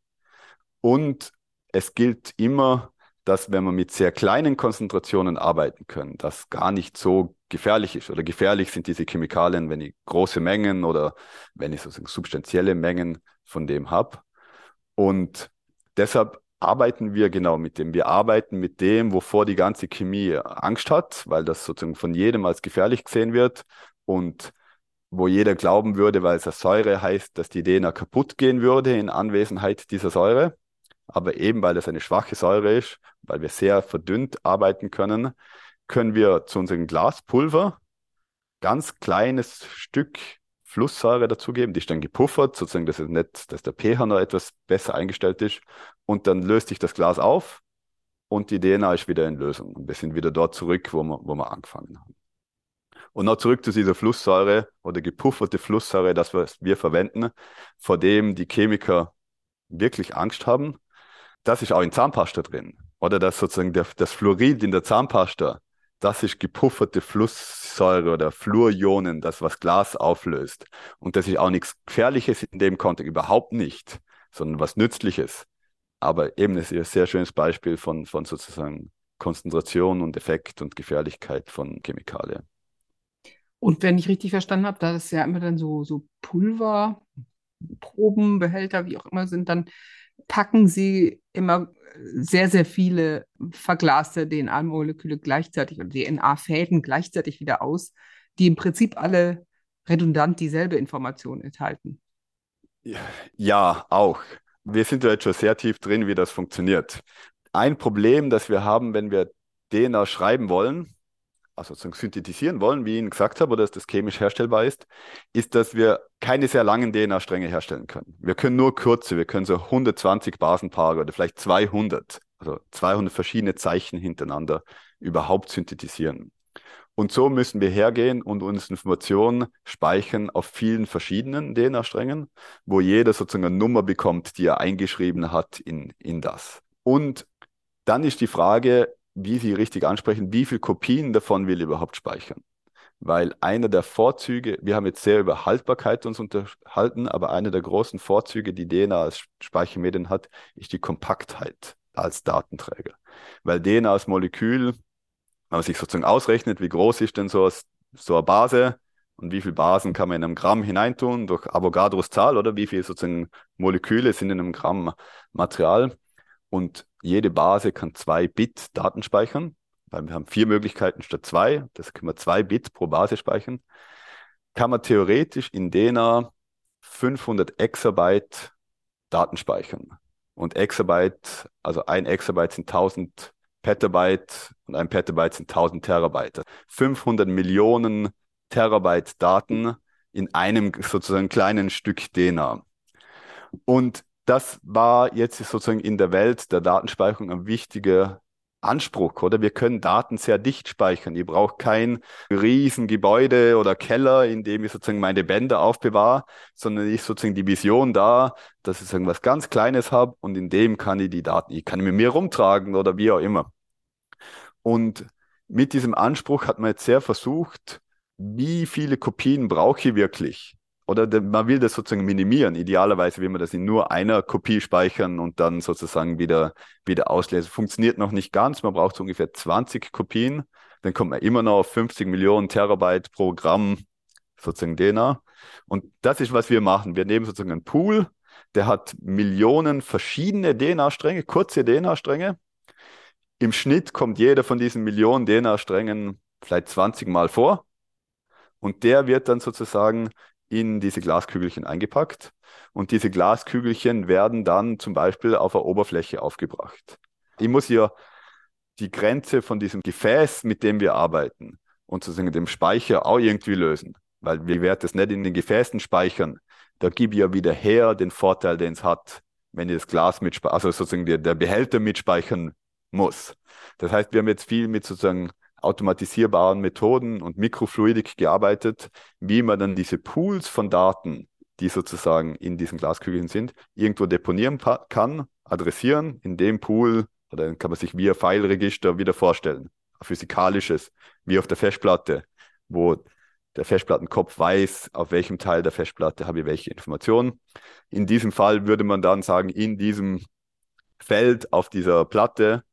Und es gilt immer, dass wenn wir mit sehr kleinen Konzentrationen arbeiten können, das gar nicht so gefährlich ist. Oder gefährlich sind diese Chemikalien, wenn ich große Mengen oder wenn ich sozusagen substanzielle Mengen von dem habe. Und deshalb arbeiten wir genau mit dem. Wir arbeiten mit dem, wovor die ganze Chemie Angst hat, weil das sozusagen von jedem als gefährlich gesehen wird und wo jeder glauben würde, weil es eine Säure heißt, dass die DNA kaputt gehen würde in Anwesenheit dieser Säure. Aber eben weil es eine schwache Säure ist, weil wir sehr verdünnt arbeiten können, können wir zu unserem Glaspulver ganz kleines Stück Flusssäure dazugeben. Die ist dann gepuffert, sozusagen, dass, es nicht, dass der pH noch etwas besser eingestellt ist. Und dann löst sich das Glas auf und die DNA ist wieder in Lösung. Und wir sind wieder dort zurück, wo wir, wo wir angefangen haben. Und noch zurück zu dieser Flusssäure oder gepufferte Flusssäure, das was wir verwenden, vor dem die Chemiker wirklich Angst haben. Das ist auch in Zahnpasta drin. Oder das sozusagen der, das Fluorid in der Zahnpasta, das ist gepufferte Flusssäure oder Fluorionen, das was Glas auflöst. Und das ist auch nichts Gefährliches in dem Kontext, überhaupt nicht, sondern was Nützliches. Aber eben ist ein sehr schönes Beispiel von, von sozusagen Konzentration und Effekt und Gefährlichkeit von Chemikalien. Und wenn ich richtig verstanden habe, da das ja immer dann so, so Pulver, Probenbehälter, wie auch immer sind, dann packen sie immer sehr, sehr viele verglaste DNA-Moleküle gleichzeitig oder DNA-Fäden gleichzeitig wieder aus, die im Prinzip alle redundant dieselbe Information enthalten. Ja, auch. Wir sind ja jetzt schon sehr tief drin, wie das funktioniert. Ein Problem, das wir haben, wenn wir DNA schreiben wollen, also synthetisieren wollen, wie ich Ihnen gesagt habe, oder dass das chemisch herstellbar ist, ist, dass wir keine sehr langen DNA-Stränge herstellen können. Wir können nur kurze, wir können so 120 Basenpaare oder vielleicht 200, also 200 verschiedene Zeichen hintereinander überhaupt synthetisieren. Und so müssen wir hergehen und uns Informationen speichern auf vielen verschiedenen DNA-Strängen, wo jeder sozusagen eine Nummer bekommt, die er eingeschrieben hat in, in das. Und dann ist die Frage, wie Sie richtig ansprechen, wie viele Kopien davon will überhaupt speichern? Weil einer der Vorzüge, wir haben jetzt sehr über Haltbarkeit uns unterhalten, aber einer der großen Vorzüge, die DNA als Speichermedien hat, ist die Kompaktheit als Datenträger. Weil DNA als Molekül, wenn man sich sozusagen ausrechnet, wie groß ist denn so, so eine Base, Und wie viele Basen kann man in einem Gramm hineintun durch Avogadros Zahl oder wie viele sozusagen Moleküle sind in einem Gramm Material. Und jede Base kann zwei Bit Daten speichern, weil wir haben vier Möglichkeiten statt zwei. Das können wir zwei Bit pro Base speichern. Kann man theoretisch in DENA 500 Exabyte Daten speichern. Und Exabyte, also ein Exabyte sind 1000 Petabyte und ein Petabyte sind 1000 Terabyte. 500 Millionen Terabyte Daten in einem sozusagen kleinen Stück DENA. Und das war jetzt sozusagen in der Welt der Datenspeicherung ein wichtiger Anspruch, oder? Wir können Daten sehr dicht speichern. Ich brauche kein Riesengebäude oder Keller, in dem ich sozusagen meine Bänder aufbewahre, sondern ich sozusagen die Vision da, dass ich irgendwas ganz Kleines habe und in dem kann ich die Daten, ich kann mit mir rumtragen oder wie auch immer. Und mit diesem Anspruch hat man jetzt sehr versucht, wie viele Kopien brauche ich wirklich? Oder man will das sozusagen minimieren. Idealerweise will man das in nur einer Kopie speichern und dann sozusagen wieder, wieder auslesen. Funktioniert noch nicht ganz. Man braucht so ungefähr 20 Kopien. Dann kommt man immer noch auf 50 Millionen Terabyte pro Gramm sozusagen DNA. Und das ist, was wir machen. Wir nehmen sozusagen einen Pool, der hat Millionen verschiedene DNA-Stränge, kurze DNA-Stränge. Im Schnitt kommt jeder von diesen Millionen DNA-Strängen vielleicht 20 Mal vor. Und der wird dann sozusagen in diese Glaskügelchen eingepackt und diese Glaskügelchen werden dann zum Beispiel auf der Oberfläche aufgebracht. Ich muss hier die Grenze von diesem Gefäß, mit dem wir arbeiten und sozusagen dem Speicher auch irgendwie lösen, weil wir werden das nicht in den Gefäßen speichern. Da gebe ich ja wieder her den Vorteil, den es hat, wenn ich das Glas mitspeichern, also sozusagen der, der Behälter mitspeichern muss. Das heißt, wir haben jetzt viel mit sozusagen automatisierbaren Methoden und Mikrofluidik gearbeitet, wie man dann diese Pools von Daten, die sozusagen in diesen Glaskügeln sind, irgendwo deponieren kann, adressieren. In dem Pool, oder kann man sich via File-Register wieder vorstellen. Physikalisches, wie auf der Festplatte, wo der Festplattenkopf weiß, auf welchem Teil der Festplatte habe ich welche Informationen. In diesem Fall würde man dann sagen, in diesem Feld auf dieser Platte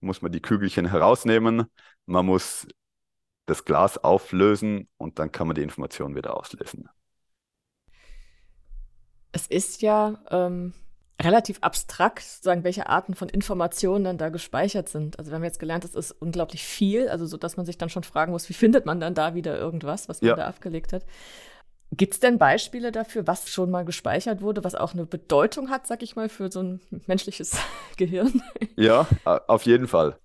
muss man die Kügelchen herausnehmen, man muss das Glas auflösen und dann kann man die Information wieder auslesen. Es ist ja ähm, relativ abstrakt, sagen, welche Arten von Informationen dann da gespeichert sind. Also wir haben jetzt gelernt, es ist unglaublich viel, also so, dass man sich dann schon fragen muss, wie findet man dann da wieder irgendwas, was man ja. da abgelegt hat. Gibt es denn Beispiele dafür, was schon mal gespeichert wurde, was auch eine Bedeutung hat, sag ich mal, für so ein menschliches Gehirn? Ja, auf jeden Fall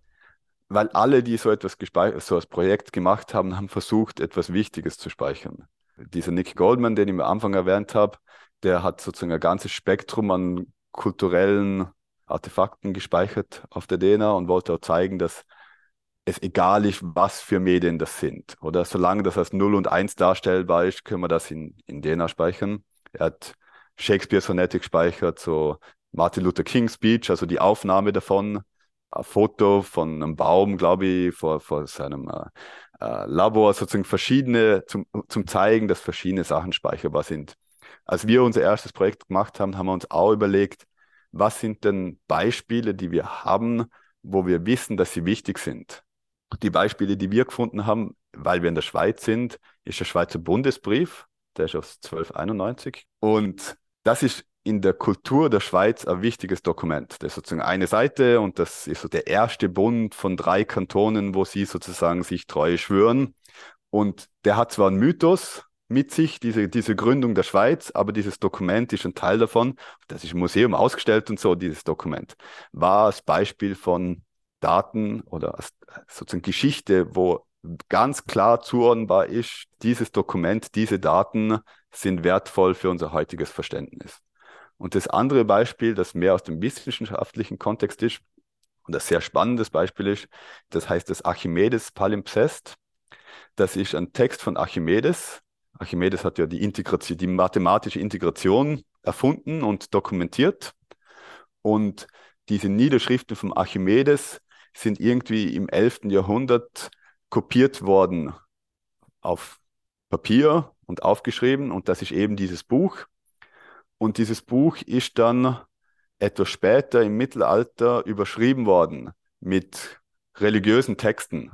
weil alle, die so etwas so als Projekt gemacht haben, haben versucht, etwas Wichtiges zu speichern. Dieser Nick Goldman, den ich am Anfang erwähnt habe, der hat sozusagen ein ganzes Spektrum an kulturellen Artefakten gespeichert auf der DNA und wollte auch zeigen, dass es egal ist, was für Medien das sind. Oder solange das als 0 und 1 darstellbar ist, können wir das in, in DNA speichern. Er hat Shakespeare Sonetic gespeichert, so Martin Luther King Speech, also die Aufnahme davon ein Foto von einem Baum, glaube ich, vor, vor seinem äh, äh, Labor, sozusagen verschiedene, zum, zum Zeigen, dass verschiedene Sachen speicherbar sind. Als wir unser erstes Projekt gemacht haben, haben wir uns auch überlegt, was sind denn Beispiele, die wir haben, wo wir wissen, dass sie wichtig sind. Die Beispiele, die wir gefunden haben, weil wir in der Schweiz sind, ist der Schweizer Bundesbrief, der ist aus 1291. Und das ist in der Kultur der Schweiz ein wichtiges Dokument. Das ist sozusagen eine Seite und das ist so der erste Bund von drei Kantonen, wo sie sozusagen sich treu schwören. Und der hat zwar einen Mythos mit sich, diese, diese Gründung der Schweiz, aber dieses Dokument ist ein Teil davon. Das ist im Museum ausgestellt und so, dieses Dokument. War als Beispiel von Daten oder sozusagen Geschichte, wo ganz klar zuordnenbar ist, dieses Dokument, diese Daten sind wertvoll für unser heutiges Verständnis. Und das andere Beispiel, das mehr aus dem wissenschaftlichen Kontext ist und ein sehr spannendes Beispiel ist, das heißt das Archimedes Palimpsest. Das ist ein Text von Archimedes. Archimedes hat ja die Integration, die mathematische Integration erfunden und dokumentiert. Und diese Niederschriften von Archimedes sind irgendwie im 11. Jahrhundert kopiert worden auf Papier und aufgeschrieben. Und das ist eben dieses Buch. Und dieses Buch ist dann etwas später im Mittelalter überschrieben worden mit religiösen Texten.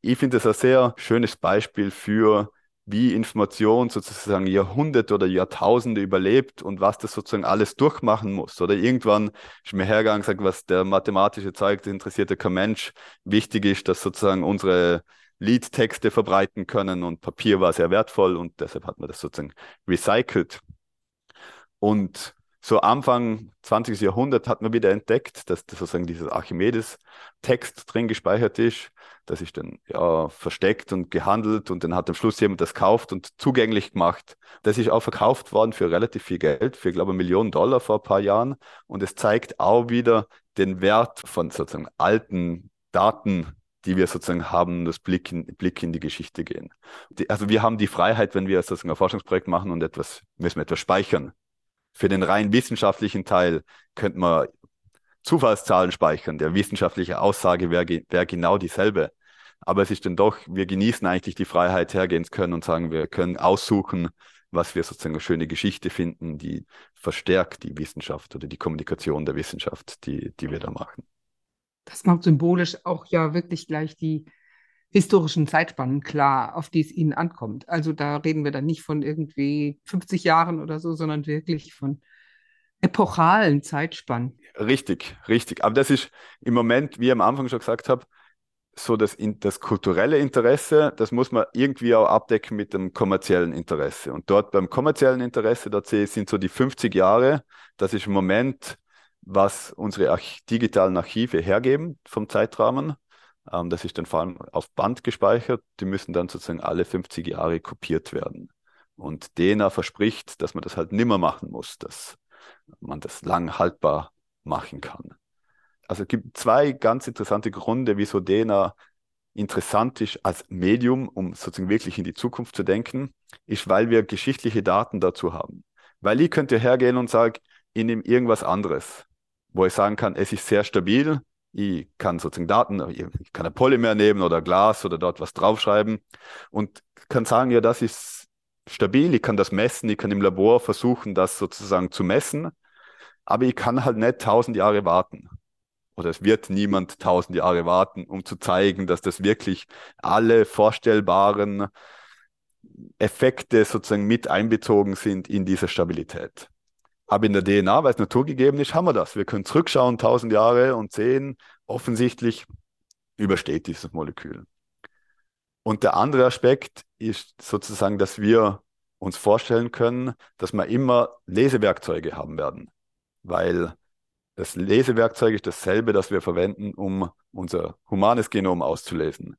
Ich finde es ein sehr schönes Beispiel für, wie Information sozusagen Jahrhunderte oder Jahrtausende überlebt und was das sozusagen alles durchmachen muss. Oder irgendwann ist mir hergegangen und gesagt, was der mathematische Zeug, das interessiert kein Mensch. Wichtig ist, dass sozusagen unsere Liedtexte verbreiten können und Papier war sehr wertvoll und deshalb hat man das sozusagen recycelt. Und so Anfang 20. Jahrhundert hat man wieder entdeckt, dass das sozusagen dieses Archimedes-Text drin gespeichert ist. Das ist dann ja versteckt und gehandelt und dann hat am Schluss jemand das gekauft und zugänglich gemacht. Das ist auch verkauft worden für relativ viel Geld, für glaube ich Millionen Dollar vor ein paar Jahren. Und es zeigt auch wieder den Wert von sozusagen alten Daten, die wir sozusagen haben, das Blick in, Blick in die Geschichte gehen. Die, also wir haben die Freiheit, wenn wir sozusagen ein Forschungsprojekt machen und etwas, müssen wir etwas speichern für den rein wissenschaftlichen Teil könnte man Zufallszahlen speichern. Der wissenschaftliche Aussage wäre wär genau dieselbe. Aber es ist dann doch, wir genießen eigentlich die Freiheit, hergehen können und sagen, wir können aussuchen, was wir sozusagen eine schöne Geschichte finden, die verstärkt die Wissenschaft oder die Kommunikation der Wissenschaft, die, die wir da machen. Das macht symbolisch auch ja wirklich gleich die historischen Zeitspannen klar, auf die es ihnen ankommt. Also da reden wir dann nicht von irgendwie 50 Jahren oder so, sondern wirklich von epochalen Zeitspannen. Richtig, richtig. Aber das ist im Moment, wie ich am Anfang schon gesagt habe, so das, das kulturelle Interesse, das muss man irgendwie auch abdecken mit dem kommerziellen Interesse. Und dort beim kommerziellen Interesse, da sind so die 50 Jahre, das ist im Moment, was unsere digitalen Archive hergeben vom Zeitrahmen. Ähm, das ist dann vor allem auf Band gespeichert. Die müssen dann sozusagen alle 50 Jahre kopiert werden. Und DENA verspricht, dass man das halt nimmer machen muss, dass man das lang haltbar machen kann. Also es gibt zwei ganz interessante Gründe, wieso DENA interessant ist als Medium, um sozusagen wirklich in die Zukunft zu denken, ist, weil wir geschichtliche Daten dazu haben. Weil ich könnte hergehen und sagen, ich nehme irgendwas anderes, wo ich sagen kann, es ist sehr stabil, ich kann sozusagen Daten, ich kann ein Polymer nehmen oder Glas oder dort was draufschreiben und kann sagen, ja, das ist stabil, ich kann das messen, ich kann im Labor versuchen, das sozusagen zu messen, aber ich kann halt nicht tausend Jahre warten. Oder es wird niemand tausend Jahre warten, um zu zeigen, dass das wirklich alle vorstellbaren Effekte sozusagen mit einbezogen sind in dieser Stabilität. Aber in der DNA, weil es naturgegeben ist, haben wir das. Wir können zurückschauen, tausend Jahre und sehen, offensichtlich übersteht dieses Molekül. Und der andere Aspekt ist sozusagen, dass wir uns vorstellen können, dass wir immer Lesewerkzeuge haben werden. Weil das Lesewerkzeug ist dasselbe, das wir verwenden, um unser humanes Genom auszulesen.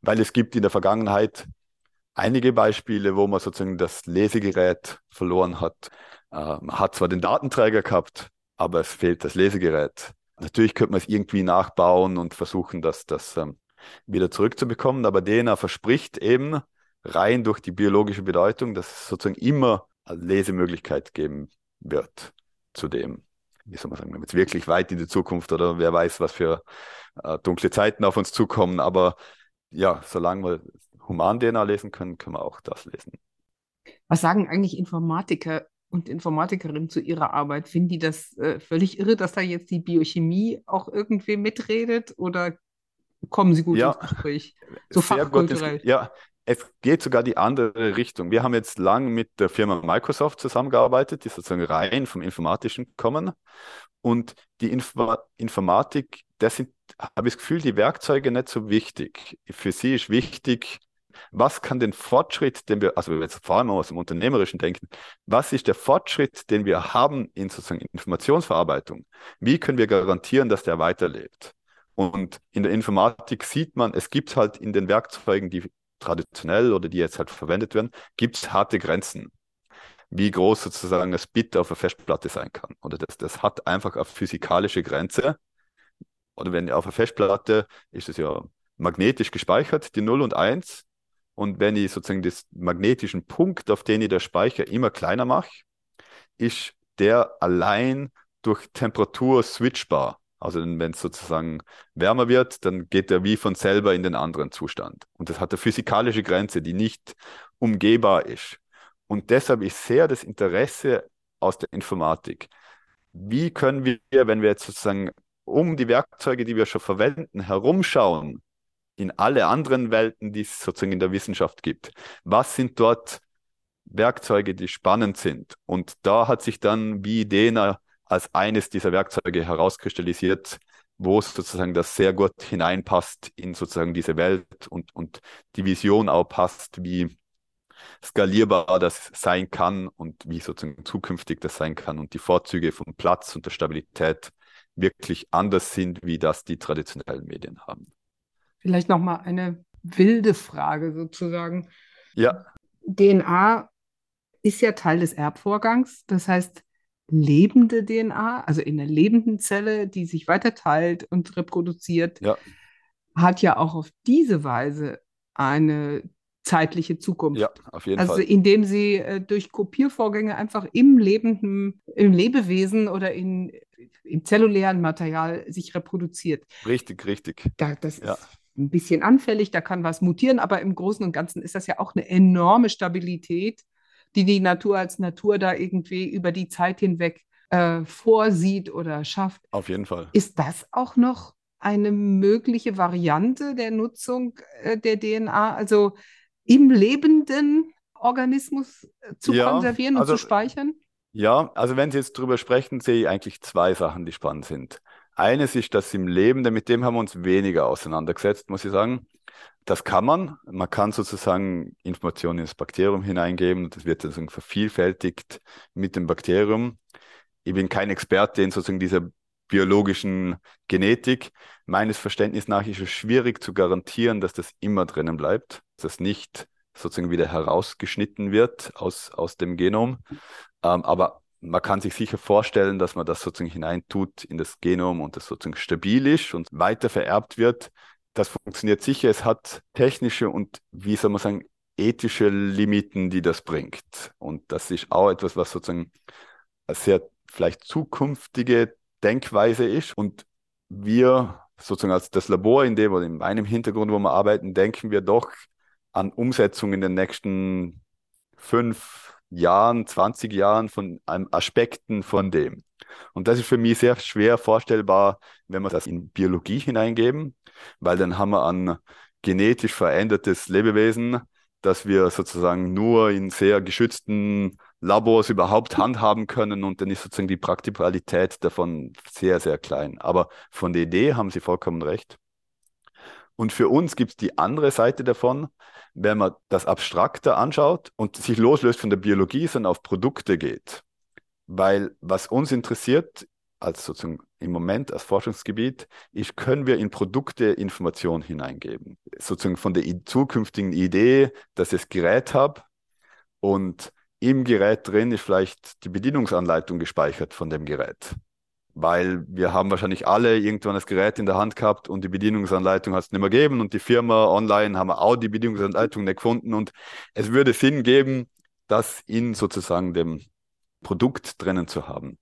Weil es gibt in der Vergangenheit einige Beispiele, wo man sozusagen das Lesegerät verloren hat. Man hat zwar den Datenträger gehabt, aber es fehlt das Lesegerät. Natürlich könnte man es irgendwie nachbauen und versuchen, das, das ähm, wieder zurückzubekommen, aber DNA verspricht eben rein durch die biologische Bedeutung, dass es sozusagen immer eine Lesemöglichkeit geben wird zu dem, wie soll man sagen, jetzt wirklich weit in die Zukunft oder wer weiß, was für äh, dunkle Zeiten auf uns zukommen, aber ja, solange wir Human-DNA lesen können, können wir auch das lesen. Was sagen eigentlich Informatiker und Informatikerinnen zu ihrer Arbeit? Finden die das äh, völlig irre, dass da jetzt die Biochemie auch irgendwie mitredet oder kommen sie gut ja, ins Gespräch? So fachkulturell. Ins, ja, es geht sogar die andere Richtung. Wir haben jetzt lang mit der Firma Microsoft zusammengearbeitet, die sozusagen rein vom Informatischen kommen. Und die Info Informatik, das sind, habe ich das Gefühl, die Werkzeuge nicht so wichtig. Für sie ist wichtig, was kann den Fortschritt, den wir, also jetzt vor allem aus dem Unternehmerischen denken, was ist der Fortschritt, den wir haben in sozusagen Informationsverarbeitung? Wie können wir garantieren, dass der weiterlebt? Und in der Informatik sieht man, es gibt halt in den Werkzeugen, die traditionell oder die jetzt halt verwendet werden, gibt es harte Grenzen wie groß sozusagen das Bit auf der Festplatte sein kann. Oder das, das hat einfach eine physikalische Grenze. Oder wenn auf der Festplatte ist es ja magnetisch gespeichert, die 0 und 1. Und wenn ich sozusagen den magnetischen Punkt, auf den ich der Speicher immer kleiner mache, ist der allein durch Temperatur switchbar. Also wenn es sozusagen wärmer wird, dann geht er wie von selber in den anderen Zustand. Und das hat eine physikalische Grenze, die nicht umgehbar ist. Und deshalb ist sehr das Interesse aus der Informatik. Wie können wir, wenn wir jetzt sozusagen um die Werkzeuge, die wir schon verwenden, herumschauen, in alle anderen Welten, die es sozusagen in der Wissenschaft gibt. Was sind dort Werkzeuge, die spannend sind? Und da hat sich dann wie Dena als eines dieser Werkzeuge herauskristallisiert, wo sozusagen das sehr gut hineinpasst in sozusagen diese Welt und, und die Vision auch passt, wie skalierbar das sein kann und wie sozusagen zukünftig das sein kann und die Vorzüge von Platz und der Stabilität wirklich anders sind, wie das die traditionellen Medien haben. Vielleicht noch mal eine wilde Frage sozusagen. Ja. DNA ist ja Teil des Erbvorgangs, das heißt lebende DNA, also in der lebenden Zelle, die sich weiter teilt und reproduziert, ja. hat ja auch auf diese Weise eine zeitliche Zukunft. Ja, auf jeden also Fall. Also indem sie äh, durch Kopiervorgänge einfach im lebenden, im Lebewesen oder in, im zellulären Material sich reproduziert. Richtig, richtig. Da, das ja. ist ein bisschen anfällig, da kann was mutieren, aber im Großen und Ganzen ist das ja auch eine enorme Stabilität, die die Natur als Natur da irgendwie über die Zeit hinweg äh, vorsieht oder schafft. Auf jeden Fall. Ist das auch noch eine mögliche Variante der Nutzung äh, der DNA? Also im lebenden Organismus äh, zu ja, konservieren und also, zu speichern? Ja, also wenn Sie jetzt drüber sprechen, sehe ich eigentlich zwei Sachen, die spannend sind. Eines ist das im Leben, denn mit dem haben wir uns weniger auseinandergesetzt, muss ich sagen. Das kann man. Man kann sozusagen Informationen ins Bakterium hineingeben das wird sozusagen vervielfältigt mit dem Bakterium. Ich bin kein Experte in sozusagen dieser biologischen Genetik. Meines Verständnisses nach ist es schwierig zu garantieren, dass das immer drinnen bleibt, dass das nicht sozusagen wieder herausgeschnitten wird aus, aus dem Genom. Ähm, aber man kann sich sicher vorstellen, dass man das sozusagen hineintut in das Genom und das sozusagen stabil ist und weiter vererbt wird. Das funktioniert sicher. Es hat technische und, wie soll man sagen, ethische Limiten, die das bringt. Und das ist auch etwas, was sozusagen eine sehr vielleicht zukünftige Denkweise ist. Und wir sozusagen als das Labor, in dem oder in meinem Hintergrund, wo wir arbeiten, denken wir doch an Umsetzung in den nächsten fünf Jahren, 20 Jahren von Aspekten von dem. Und das ist für mich sehr schwer vorstellbar, wenn wir das in Biologie hineingeben, weil dann haben wir ein genetisch verändertes Lebewesen, das wir sozusagen nur in sehr geschützten Labors überhaupt handhaben können und dann ist sozusagen die Praktikalität davon sehr, sehr klein. Aber von der Idee haben Sie vollkommen recht. Und für uns gibt es die andere Seite davon, wenn man das abstrakter anschaut und sich loslöst von der Biologie, sondern auf Produkte geht. Weil was uns interessiert, als sozusagen im Moment als Forschungsgebiet, ist, können wir in Produkte Informationen hineingeben. Sozusagen von der zukünftigen Idee, dass ich das Gerät habe und im Gerät drin ist vielleicht die Bedienungsanleitung gespeichert von dem Gerät. Weil wir haben wahrscheinlich alle irgendwann das Gerät in der Hand gehabt und die Bedienungsanleitung hat es nicht mehr gegeben und die Firma online haben auch die Bedienungsanleitung nicht gefunden und es würde Sinn geben, das in sozusagen dem Produkt drinnen zu haben.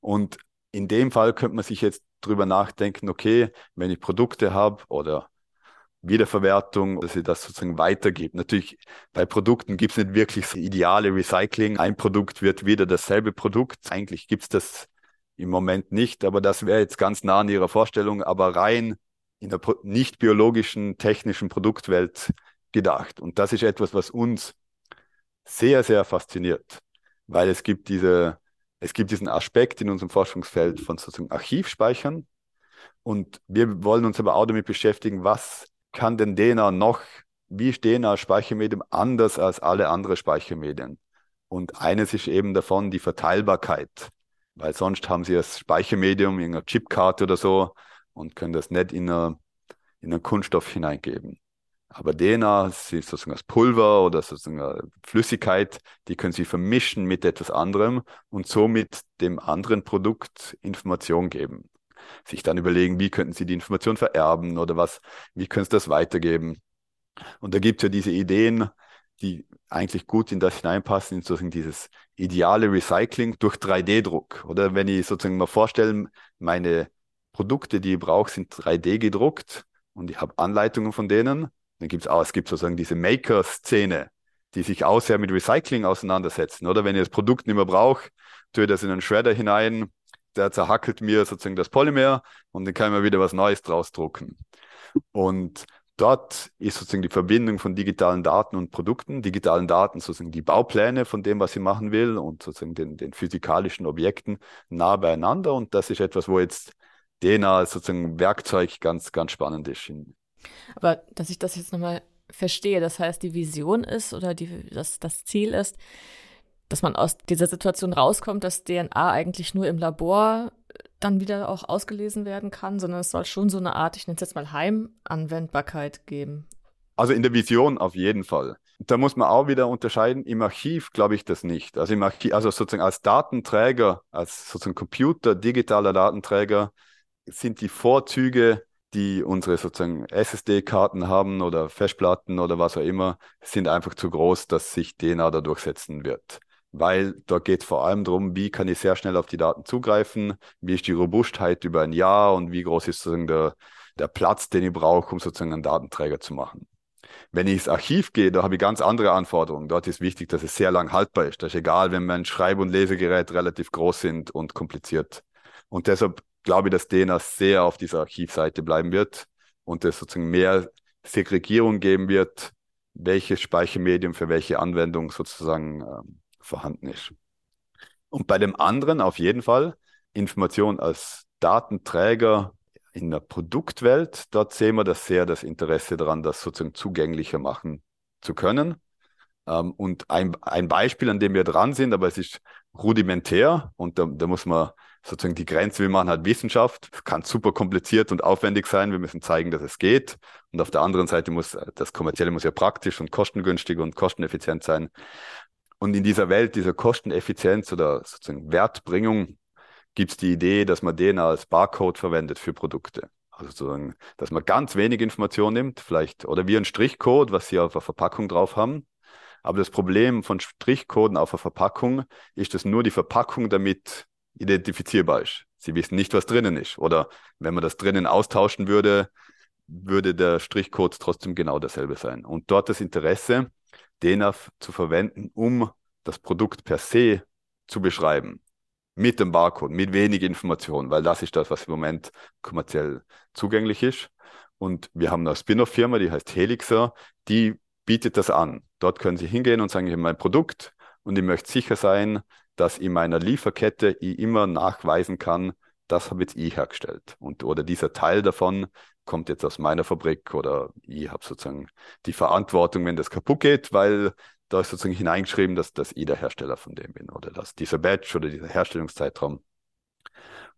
Und in dem Fall könnte man sich jetzt drüber nachdenken, okay, wenn ich Produkte habe oder Wiederverwertung, dass sie das sozusagen weitergibt. Natürlich, bei Produkten gibt es nicht wirklich das ideale Recycling. Ein Produkt wird wieder dasselbe Produkt. Eigentlich gibt es das im Moment nicht, aber das wäre jetzt ganz nah an Ihrer Vorstellung, aber rein in der nicht biologischen, technischen Produktwelt gedacht. Und das ist etwas, was uns sehr, sehr fasziniert, weil es gibt diese, es gibt diesen Aspekt in unserem Forschungsfeld von sozusagen Archivspeichern. Und wir wollen uns aber auch damit beschäftigen, was kann denn DNA noch, wie ist DNA Speichermedium anders als alle anderen Speichermedien? Und eines ist eben davon die Verteilbarkeit, weil sonst haben sie das Speichermedium in einer Chipkarte oder so und können das nicht in, eine, in einen Kunststoff hineingeben. Aber DNA ist sozusagen das Pulver oder sozusagen Flüssigkeit, die können Sie vermischen mit etwas anderem und somit dem anderen Produkt Information geben sich dann überlegen, wie könnten sie die Information vererben oder was, wie können sie das weitergeben. Und da gibt es ja diese Ideen, die eigentlich gut in das hineinpassen, in sozusagen dieses ideale Recycling durch 3D-Druck. Oder wenn ich sozusagen mal vorstelle, meine Produkte, die ich brauche, sind 3D gedruckt und ich habe Anleitungen von denen. Dann gibt es auch, es gibt sozusagen diese Maker-Szene, die sich auch sehr mit Recycling auseinandersetzen. Oder wenn ich das Produkt nicht mehr brauche, tue ich das in einen Shredder hinein, der zerhackelt mir sozusagen das Polymer und dann kann ich mir wieder was Neues draus drucken. Und dort ist sozusagen die Verbindung von digitalen Daten und Produkten, digitalen Daten sozusagen die Baupläne von dem, was sie machen will und sozusagen den, den physikalischen Objekten nah beieinander. Und das ist etwas, wo jetzt DNA sozusagen Werkzeug ganz, ganz spannend ist. Aber dass ich das jetzt nochmal verstehe, das heißt, die Vision ist oder die, das, das Ziel ist, dass man aus dieser Situation rauskommt, dass DNA eigentlich nur im Labor dann wieder auch ausgelesen werden kann, sondern es soll schon so eine Art, ich nenne es jetzt mal Heimanwendbarkeit geben. Also in der Vision auf jeden Fall. Da muss man auch wieder unterscheiden. Im Archiv glaube ich das nicht. Also im Archiv, also sozusagen als Datenträger, als sozusagen Computer, digitaler Datenträger, sind die Vorzüge, die unsere sozusagen SSD-Karten haben oder Festplatten oder was auch immer, sind einfach zu groß, dass sich DNA da durchsetzen wird weil da geht es vor allem darum, wie kann ich sehr schnell auf die Daten zugreifen, wie ist die Robustheit über ein Jahr und wie groß ist sozusagen der, der Platz, den ich brauche, um sozusagen einen Datenträger zu machen. Wenn ich ins Archiv gehe, da habe ich ganz andere Anforderungen. Dort ist wichtig, dass es sehr lang haltbar ist. Das ist egal, wenn mein Schreib- und Lesegerät relativ groß sind und kompliziert. Und deshalb glaube ich, dass DNA sehr auf dieser Archivseite bleiben wird und es sozusagen mehr Segregierung geben wird, welches Speichermedium für welche Anwendung sozusagen ähm, vorhanden ist. Und bei dem anderen auf jeden Fall Information als Datenträger in der Produktwelt, dort sehen wir das sehr das Interesse daran, das sozusagen zugänglicher machen zu können. Ähm, und ein, ein Beispiel, an dem wir dran sind, aber es ist rudimentär und da, da muss man sozusagen die Grenze, wir machen halt Wissenschaft, kann super kompliziert und aufwendig sein, wir müssen zeigen, dass es geht. Und auf der anderen Seite muss das Kommerzielle muss ja praktisch und kostengünstig und kosteneffizient sein. Und in dieser Welt dieser Kosteneffizienz oder sozusagen Wertbringung gibt es die Idee, dass man den als Barcode verwendet für Produkte. Also sozusagen, dass man ganz wenig Information nimmt, vielleicht, oder wie ein Strichcode, was Sie auf der Verpackung drauf haben. Aber das Problem von Strichcoden auf der Verpackung ist, dass nur die Verpackung damit identifizierbar ist. Sie wissen nicht, was drinnen ist. Oder wenn man das drinnen austauschen würde, würde der Strichcode trotzdem genau dasselbe sein. Und dort das Interesse, DNAV zu verwenden, um das Produkt per se zu beschreiben. Mit dem Barcode, mit wenig Informationen, weil das ist das, was im Moment kommerziell zugänglich ist. Und wir haben eine Spin-off-Firma, die heißt Helixer, die bietet das an. Dort können Sie hingehen und sagen, ich habe mein Produkt und ich möchte sicher sein, dass in meiner Lieferkette ich immer nachweisen kann, das habe jetzt ich hergestellt. Und, oder dieser Teil davon kommt jetzt aus meiner Fabrik oder ich habe sozusagen die Verantwortung, wenn das kaputt geht, weil da ist sozusagen hineingeschrieben, dass, dass ich der Hersteller von dem bin oder dass dieser Batch oder dieser Herstellungszeitraum.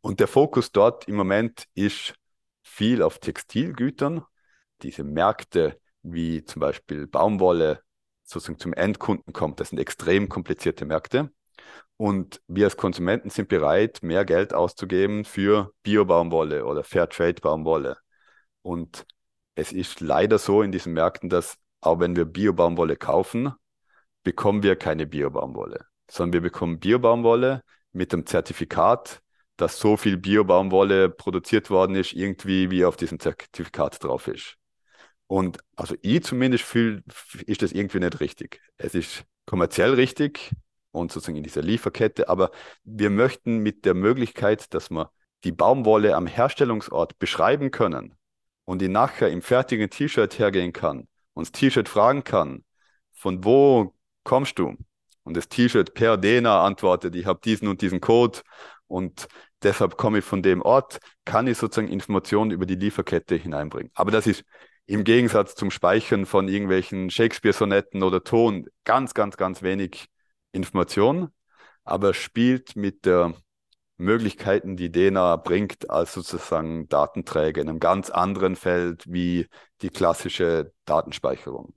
Und der Fokus dort im Moment ist viel auf Textilgütern. Diese Märkte wie zum Beispiel Baumwolle sozusagen zum Endkunden kommt, das sind extrem komplizierte Märkte. Und wir als Konsumenten sind bereit, mehr Geld auszugeben für Bio-Baumwolle oder Fairtrade-Baumwolle. Und es ist leider so in diesen Märkten, dass auch wenn wir Bio-Baumwolle kaufen, bekommen wir keine Bio-Baumwolle, sondern wir bekommen Bio-Baumwolle mit dem Zertifikat, dass so viel Bio-Baumwolle produziert worden ist, irgendwie wie auf diesem Zertifikat drauf ist. Und also ich zumindest fühle, ist das irgendwie nicht richtig. Es ist kommerziell richtig und sozusagen in dieser Lieferkette, aber wir möchten mit der Möglichkeit, dass wir die Baumwolle am Herstellungsort beschreiben können, und ich nachher im fertigen T-Shirt hergehen kann und das T-Shirt fragen kann, von wo kommst du? Und das T-Shirt per DNA antwortet, ich habe diesen und diesen Code und deshalb komme ich von dem Ort, kann ich sozusagen Informationen über die Lieferkette hineinbringen. Aber das ist im Gegensatz zum Speichern von irgendwelchen Shakespeare-Sonetten oder Ton ganz, ganz, ganz wenig Information, aber spielt mit der Möglichkeiten, die DNA bringt, als sozusagen Datenträger in einem ganz anderen Feld wie die klassische Datenspeicherung.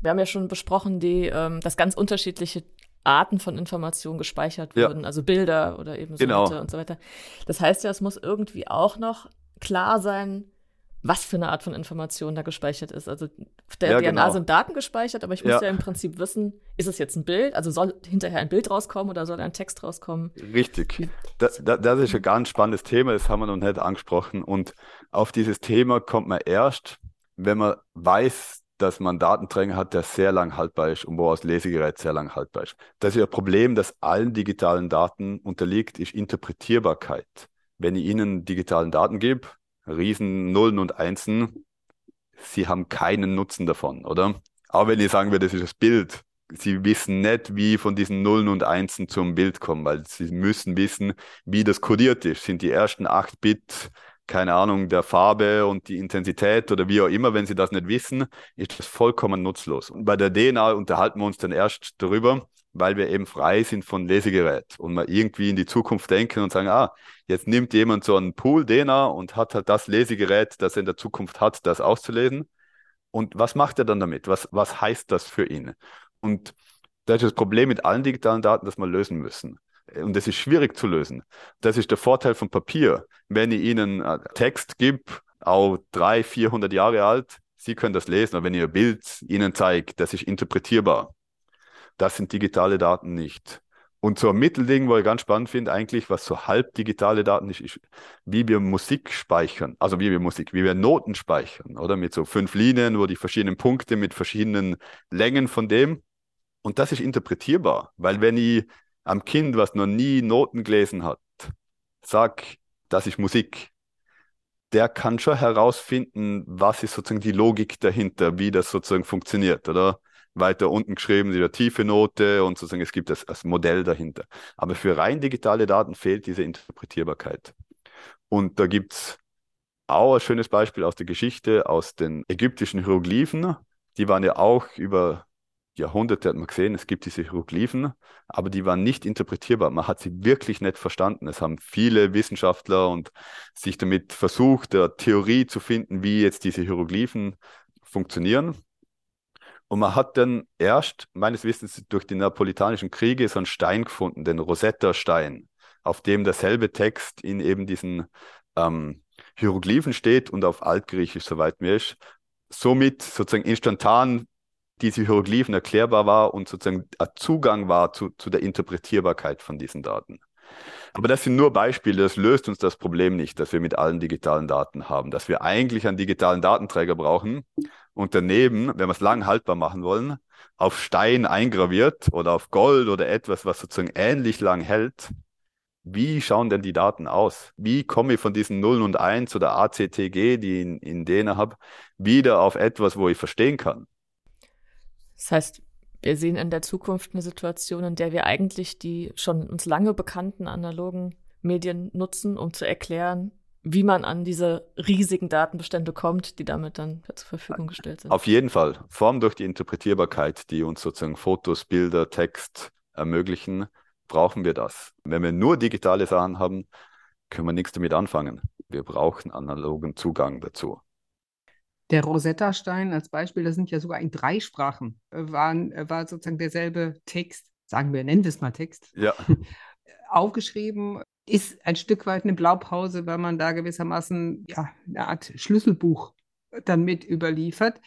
Wir haben ja schon besprochen, die, ähm, dass ganz unterschiedliche Arten von Informationen gespeichert ja. wurden, also Bilder oder eben so genau. und so weiter. Das heißt ja, es muss irgendwie auch noch klar sein, was für eine Art von Information da gespeichert ist. Also auf der ja, DNA genau. sind Daten gespeichert, aber ich muss ja. ja. im Prinzip wissen, ist es jetzt ein Bild? Also soll hinterher ein Bild rauskommen oder soll ein Text rauskommen? Richtig. Das, das ist ein ganz spannendes Thema, das haben wir noch nicht angesprochen. Und auf dieses Thema kommt man erst, wenn man weiß, dass man Datenträger hat, der sehr lang haltbar ist und wo das Lesegerät sehr lang haltbar ist. Das ist ein Problem, das allen digitalen Daten unterliegt, ist Interpretierbarkeit. Wenn ich Ihnen digitalen Daten gebe, Riesen Nullen und Einsen, sie haben keinen Nutzen davon, oder? Auch wenn ich sagen würde, das ist das Bild. Sie wissen nicht, wie von diesen Nullen und Einsen zum Bild kommen, weil sie müssen wissen, wie das kodiert ist. Sind die ersten acht Bit, keine Ahnung, der Farbe und die Intensität oder wie auch immer, wenn sie das nicht wissen, ist das vollkommen nutzlos. Und bei der DNA unterhalten wir uns dann erst darüber, weil wir eben frei sind von Lesegerät und mal irgendwie in die Zukunft denken und sagen, ah, jetzt nimmt jemand so einen Pool DNA und hat halt das Lesegerät, das er in der Zukunft hat, das auszulesen. Und was macht er dann damit? Was, was heißt das für ihn? Und das ist das Problem mit allen digitalen Daten, das wir lösen müssen. Und das ist schwierig zu lösen. Das ist der Vorteil von Papier. Wenn ich Ihnen Text gebe, auch 300, 400 Jahre alt, Sie können das lesen, aber wenn ich ein Bild Ihnen zeige, das ist interpretierbar. Das sind digitale Daten nicht. Und so ein Mittelding, wo ich ganz spannend finde, eigentlich, was so halb digitale Daten ist, ist, wie wir Musik speichern. Also wie wir Musik, wie wir Noten speichern, oder? Mit so fünf Linien, wo die verschiedenen Punkte mit verschiedenen Längen von dem. Und das ist interpretierbar, weil wenn ich am Kind, was noch nie Noten gelesen hat, sag, das ist Musik, der kann schon herausfinden, was ist sozusagen die Logik dahinter, wie das sozusagen funktioniert, oder? Weiter unten geschrieben, die tiefe Note und sozusagen es gibt das, das Modell dahinter. Aber für rein digitale Daten fehlt diese Interpretierbarkeit. Und da gibt es auch ein schönes Beispiel aus der Geschichte, aus den ägyptischen Hieroglyphen. Die waren ja auch über Jahrhunderte, hat man gesehen, es gibt diese Hieroglyphen, aber die waren nicht interpretierbar. Man hat sie wirklich nicht verstanden. Es haben viele Wissenschaftler und sich damit versucht, eine Theorie zu finden, wie jetzt diese Hieroglyphen funktionieren. Und man hat dann erst, meines Wissens, durch die Napolitanischen Kriege so einen Stein gefunden, den Rosetta-Stein, auf dem derselbe Text in eben diesen ähm, Hieroglyphen steht und auf Altgriechisch, soweit mir ist. Somit sozusagen instantan diese Hieroglyphen erklärbar war und sozusagen ein Zugang war zu, zu der Interpretierbarkeit von diesen Daten. Aber das sind nur Beispiele, das löst uns das Problem nicht, dass wir mit allen digitalen Daten haben, dass wir eigentlich einen digitalen Datenträger brauchen und daneben, wenn wir es lang haltbar machen wollen, auf Stein eingraviert oder auf Gold oder etwas, was sozusagen ähnlich lang hält. Wie schauen denn die Daten aus? Wie komme ich von diesen 0 und 1 oder ACTG, die ich in, in denen habe, wieder auf etwas, wo ich verstehen kann? Das heißt, wir sehen in der Zukunft eine Situation, in der wir eigentlich die schon uns lange bekannten analogen Medien nutzen, um zu erklären, wie man an diese riesigen Datenbestände kommt, die damit dann zur Verfügung gestellt sind. Auf jeden Fall. Vor allem durch die Interpretierbarkeit, die uns sozusagen Fotos, Bilder, Text ermöglichen, brauchen wir das. Wenn wir nur digitale Sachen haben, können wir nichts damit anfangen. Wir brauchen analogen Zugang dazu. Der Rosetta-Stein als Beispiel, das sind ja sogar in drei Sprachen, äh, waren, äh, war sozusagen derselbe Text, sagen wir, nennen wir es mal Text, ja. aufgeschrieben, ist ein Stück weit eine Blaupause, weil man da gewissermaßen ja, eine Art Schlüsselbuch dann mit überliefert.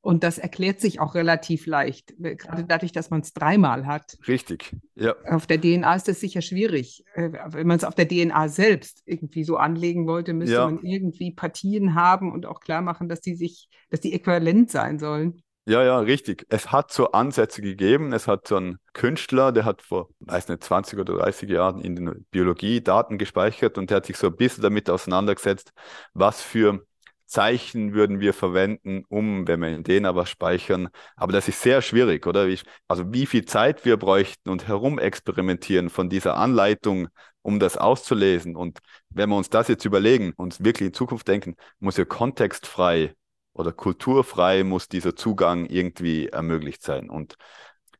Und das erklärt sich auch relativ leicht, gerade dadurch, dass man es dreimal hat. Richtig, ja. Auf der DNA ist das sicher schwierig. Äh, wenn man es auf der DNA selbst irgendwie so anlegen wollte, müsste ja. man irgendwie Partien haben und auch klar machen, dass die sich, dass die äquivalent sein sollen. Ja, ja, richtig. Es hat so Ansätze gegeben. Es hat so einen Künstler, der hat vor, weiß nicht, 20 oder 30 Jahren in der Biologie Daten gespeichert und der hat sich so ein bisschen damit auseinandergesetzt, was für Zeichen würden wir verwenden, um, wenn wir in denen aber speichern. Aber das ist sehr schwierig, oder? Also wie viel Zeit wir bräuchten und herumexperimentieren von dieser Anleitung, um das auszulesen. Und wenn wir uns das jetzt überlegen, uns wirklich in Zukunft denken, muss ja kontextfrei oder kulturfrei muss dieser Zugang irgendwie ermöglicht sein. Und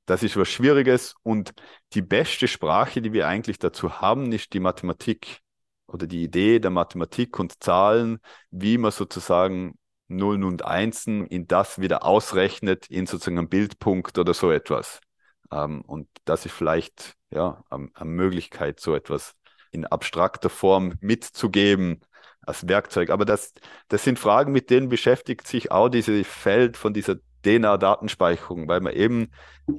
das ist was Schwieriges. Und die beste Sprache, die wir eigentlich dazu haben, ist die Mathematik oder die Idee der Mathematik und Zahlen, wie man sozusagen Nullen und Einsen in das wieder ausrechnet, in sozusagen einen Bildpunkt oder so etwas. Ähm, und das ist vielleicht ja eine Möglichkeit, so etwas in abstrakter Form mitzugeben als Werkzeug. Aber das, das sind Fragen, mit denen beschäftigt sich auch dieses Feld von dieser DNA-Datenspeicherung, weil man eben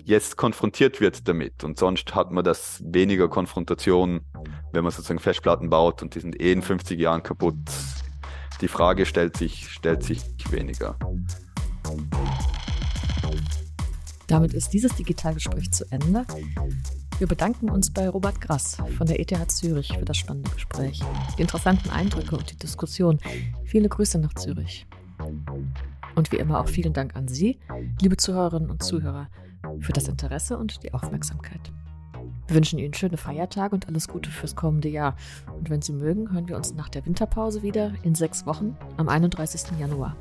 jetzt konfrontiert wird damit. Und sonst hat man das weniger Konfrontation, wenn man sozusagen Festplatten baut und die sind eh in 50 Jahren kaputt. Die Frage stellt sich, stellt sich weniger. Damit ist dieses Digitalgespräch zu Ende. Wir bedanken uns bei Robert Grass von der ETH Zürich für das spannende Gespräch, die interessanten Eindrücke und die Diskussion. Viele Grüße nach Zürich. Und wie immer auch vielen Dank an Sie, liebe Zuhörerinnen und Zuhörer, für das Interesse und die Aufmerksamkeit. Wir wünschen Ihnen schöne Feiertage und alles Gute fürs kommende Jahr. Und wenn Sie mögen, hören wir uns nach der Winterpause wieder in sechs Wochen am 31. Januar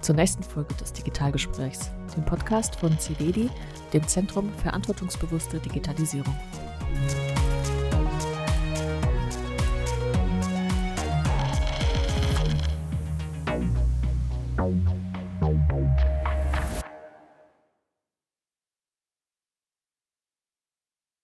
zur nächsten Folge des Digitalgesprächs, dem Podcast von CDEDI, dem Zentrum Verantwortungsbewusste Digitalisierung. Thank